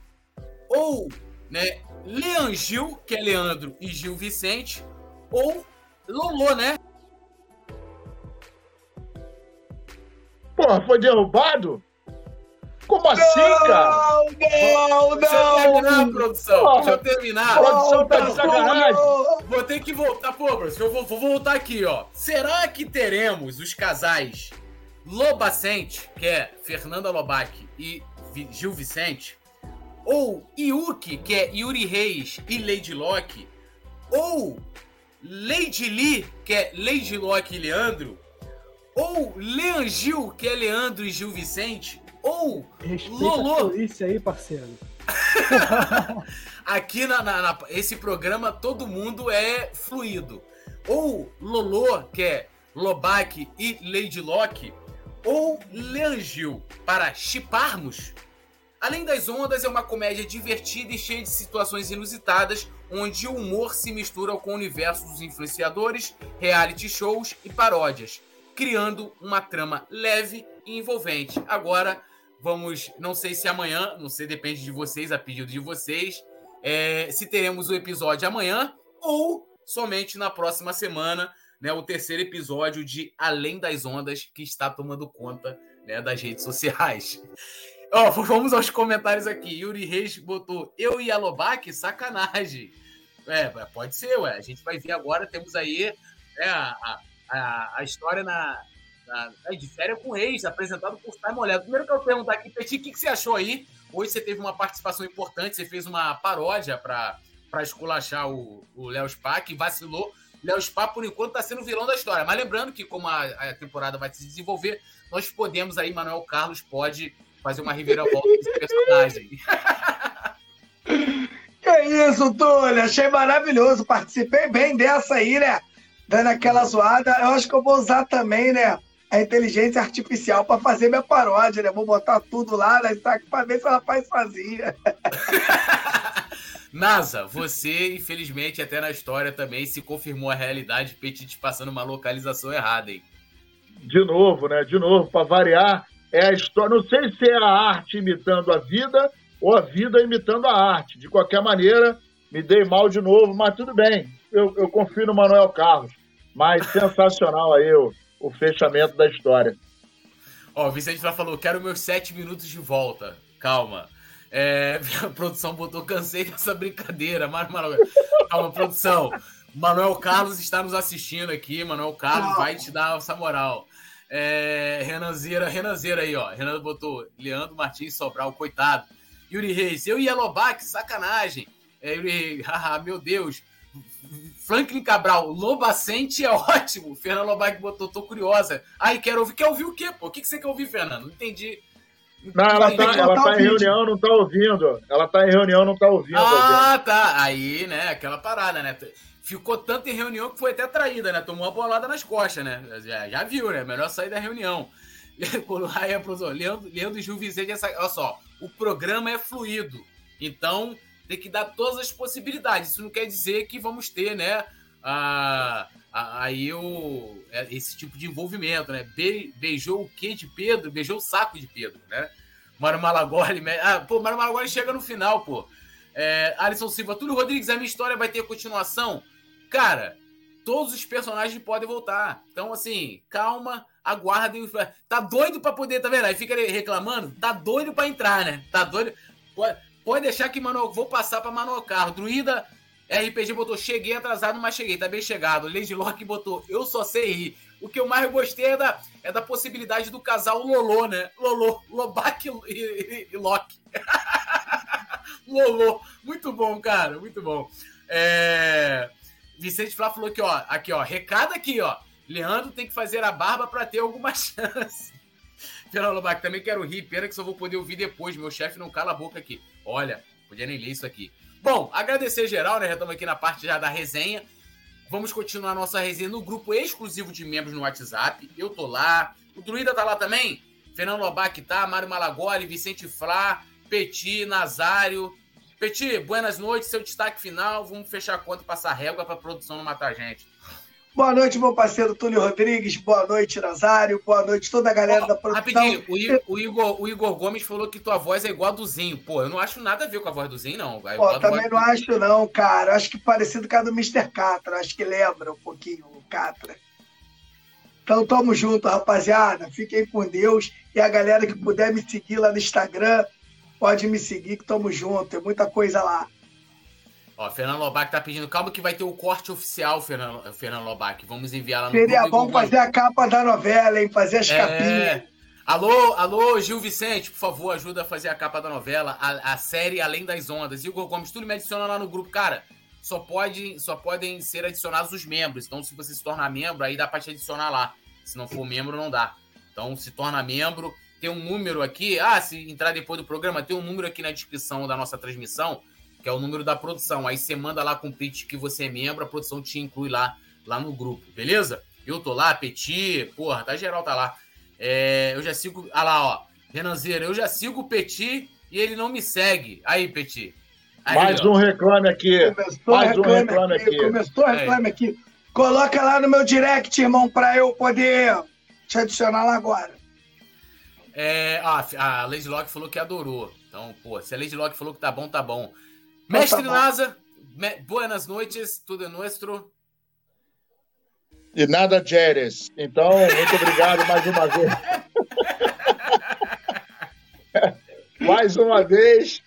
Ou, né, Leon Gil, que é Leandro e Gil Vicente. Ou Lolo, né? Porra, foi derrubado? Como assim, cara? Não, não, Deixa eu terminar, produção. Porra, Deixa eu terminar. Produção tá de sacanagem. vou ter que voltar, pô, professor, eu vou, vou voltar aqui, ó. Será que teremos os casais Lobacente, que é Fernanda Lobac e Gil Vicente, ou Yuki, que é Yuri Reis e Lady Locke, ou Lady Lee, que é Lady Locke e Leandro, ou Lean Gil, que é Leandro e Gil Vicente, ou Respeita Lolo. Polícia aí, parceiro. <laughs> Aqui na, na, na, esse programa todo mundo é fluido. Ou Lolo, que é Lobac e Lady Locke, ou Leangil, para chiparmos. Além das Ondas é uma comédia divertida e cheia de situações inusitadas, onde o humor se mistura com o universo dos influenciadores, reality shows e paródias, criando uma trama leve e envolvente. Agora, vamos, não sei se amanhã, não sei, depende de vocês, a pedido de vocês, é, se teremos o episódio amanhã ou somente na próxima semana né, o terceiro episódio de Além das Ondas, que está tomando conta né, das redes sociais. Ó, vamos aos comentários aqui. Yuri Reis botou eu e a Lobac, sacanagem. É, pode ser, ué. A gente vai ver agora, temos aí né, a, a, a história na, na, de férias com Reis, apresentado por Time Olhado. Primeiro que eu perguntar aqui, Petit, o que, que você achou aí? Hoje você teve uma participação importante, você fez uma paródia para esculachar o Léo Spack, vacilou Léo Spa, por enquanto, está sendo o vilão da história. Mas lembrando que, como a, a, temporada vai se desenvolver, nós podemos aí, Manuel Carlos pode fazer uma reviravolta desse personagem. <laughs> Que isso, Túlio! Achei maravilhoso. Participei bem dessa aí, né? Dando aquela zoada. Eu acho que eu vou usar também, né? A inteligência artificial para fazer minha paródia, né? Vou botar tudo lá na né? para ver se ela faz sozinha. <laughs> NASA, você, infelizmente, até na história também se confirmou a realidade, Petit passando uma localização errada, hein? De novo, né? De novo, para variar, é a história. Não sei se é a arte imitando a vida ou a vida imitando a arte. De qualquer maneira, me dei mal de novo, mas tudo bem. Eu, eu confio no Manuel Carlos. Mas <laughs> sensacional aí o, o fechamento da história. Ó, o Vicente já falou: quero meus sete minutos de volta. Calma. É, <laughs> a produção botou cansei dessa brincadeira. Manuel, calma, produção. Manuel Carlos está nos assistindo aqui. Manuel Carlos vai te dar essa moral. É, Renanzeira, Renanzeira aí, ó. Renan botou Leandro Martins Sobral, coitado. Yuri Reis, eu e Yellowback, sacanagem. É, Yuri <laughs> haha, meu Deus. Franklin Cabral, Lobacente é <laughs> ótimo. Fernando Lobac botou, tô curiosa. Ai, quero ouvir. Quer ouvir o quê, pô? O que, que você quer ouvir, Fernando? Não entendi. Não, ela tá, ela tá em reunião, não tá ouvindo. Ela tá em reunião, não tá ouvindo. Ah, tá. Aí, né, aquela parada, né? Ficou tanto em reunião que foi até traída, né? Tomou uma bolada nas costas, né? Já, já viu, né? Melhor sair da reunião. <laughs> Aí a professor, Leandro, Leandro Gil Vicente, essa, olha só, o programa é fluido. Então, tem que dar todas as possibilidades. Isso não quer dizer que vamos ter, né? A, a, aí o, é, esse tipo de envolvimento, né? Be, beijou o quê de Pedro? Beijou o saco de Pedro, né? Mário Malagoli. Ah, pô, Mário Malagoli chega no final, pô. É, Alisson Silva, Túlio Rodrigues, a minha história vai ter continuação? Cara, todos os personagens podem voltar. Então, assim, calma, aguardem. Tá doido para poder, tá vendo? Aí fica reclamando, tá doido para entrar, né? Tá doido. Pode, pode deixar que Manuel, vou passar para Manuel Carlos. Druida RPG botou cheguei atrasado, mas cheguei, tá bem chegado. Lady Locke botou eu só sei rir. O que eu mais gostei é da, é da possibilidade do casal Lolo, né? Lolo, Lobac e, e, e Locke. <laughs> Lolo, muito bom, cara, muito bom. É... Vicente Flá falou que, ó, aqui, ó, recado aqui, ó. Leandro tem que fazer a barba para ter alguma <laughs> chance. Fernando Lobac, também quero rir, pena que só vou poder ouvir depois. Meu chefe não cala a boca aqui. Olha, podia nem ler isso aqui. Bom, agradecer geral, né? Já estamos aqui na parte já da resenha. Vamos continuar nossa resenha no grupo exclusivo de membros no WhatsApp. Eu tô lá. O Druida tá lá também? Fernando Lobac tá, Mário Malagoli, Vicente Flá, Petit, Nazário. Petit, buenas noites, seu destaque final. Vamos fechar a conta e passar régua pra produção não matar a gente. Boa noite, meu parceiro Túlio Rodrigues. Boa noite, Nazário. Boa noite, toda a galera oh, da produção. Rapidinho, o, I, o, Igor, o Igor Gomes falou que tua voz é igual a do Zinho. Pô, eu não acho nada a ver com a voz do Zinho, não. É Pô, também não acho, não, cara. Acho que parecido com a do Mr. Catra. Acho que lembra um pouquinho o Catra. Então, tamo junto, rapaziada. Fiquem com Deus. E a galera que puder me seguir lá no Instagram, pode me seguir, que tamo junto. Tem muita coisa lá. Ó, Fernando Lobac tá pedindo, calma que vai ter o corte oficial, Fernando, Fernando Lobac. Vamos enviar lá no Seria bom fazer a capa da novela, hein? Fazer as é... capinhas. Alô, alô, Gil Vicente, por favor, ajuda a fazer a capa da novela, a, a série Além das Ondas. Igor Gomes, tudo me adiciona lá no grupo. Cara, só, pode, só podem ser adicionados os membros. Então, se você se tornar membro, aí dá pra te adicionar lá. Se não for membro, não dá. Então, se torna membro. Tem um número aqui. Ah, se entrar depois do programa, tem um número aqui na descrição da nossa transmissão, que é o número da produção. Aí você manda lá com o pitch que você é membro, a produção te inclui lá, lá no grupo, beleza? Eu tô lá, Petit, porra, tá geral, tá lá. É, eu já sigo. Ah lá, ó. Renanzeira, eu já sigo o Petit e ele não me segue. Aí, Petit. Aí, Mais ó. um reclame aqui. Começou Mais reclame um reclame aqui. aqui. Começou reclame é. aqui. Coloca lá no meu direct, irmão, pra eu poder te adicionar lá agora. É, ah, a Lady Locke falou que adorou. Então, pô, se a Lady Locke falou que tá bom, tá bom. Então Mestre tá bom. Nasa, me, buenas noites, tudo é nuestro. E nada, Jeres. Então, muito obrigado mais uma vez. <laughs> mais uma vez,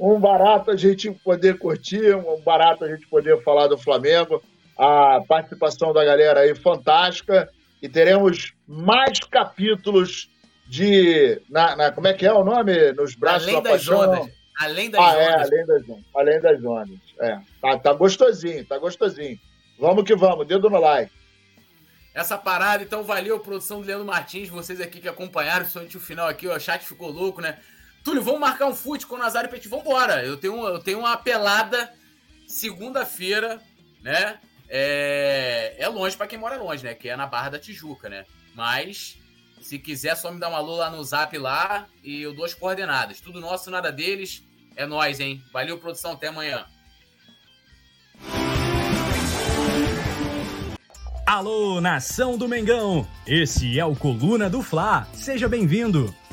um barato a gente poder curtir, um barato a gente poder falar do Flamengo. A participação da galera aí fantástica. E teremos mais capítulos de. Na, na, como é que é o nome? Nos braços além da paixão. Ondas. Além das ah, ondas. É, além das ondas. Além das ondas. É. Tá, tá gostosinho, tá gostosinho. Vamos que vamos, dedo no like. Essa parada, então valeu, produção do Leandro Martins, vocês aqui que acompanharam, somente o final aqui, o chat ficou louco, né? Túlio, vamos marcar um fute com o Nazário Petit, vambora. Eu tenho, eu tenho uma pelada segunda-feira, né? É, é longe para quem mora longe, né? Que é na Barra da Tijuca, né? Mas se quiser, só me dá uma alô lá no zap lá e eu dou as coordenadas. Tudo nosso, nada deles. É nós, hein? Valeu, produção. Até amanhã. Alô, nação do Mengão! Esse é o Coluna do Fla. Seja bem-vindo.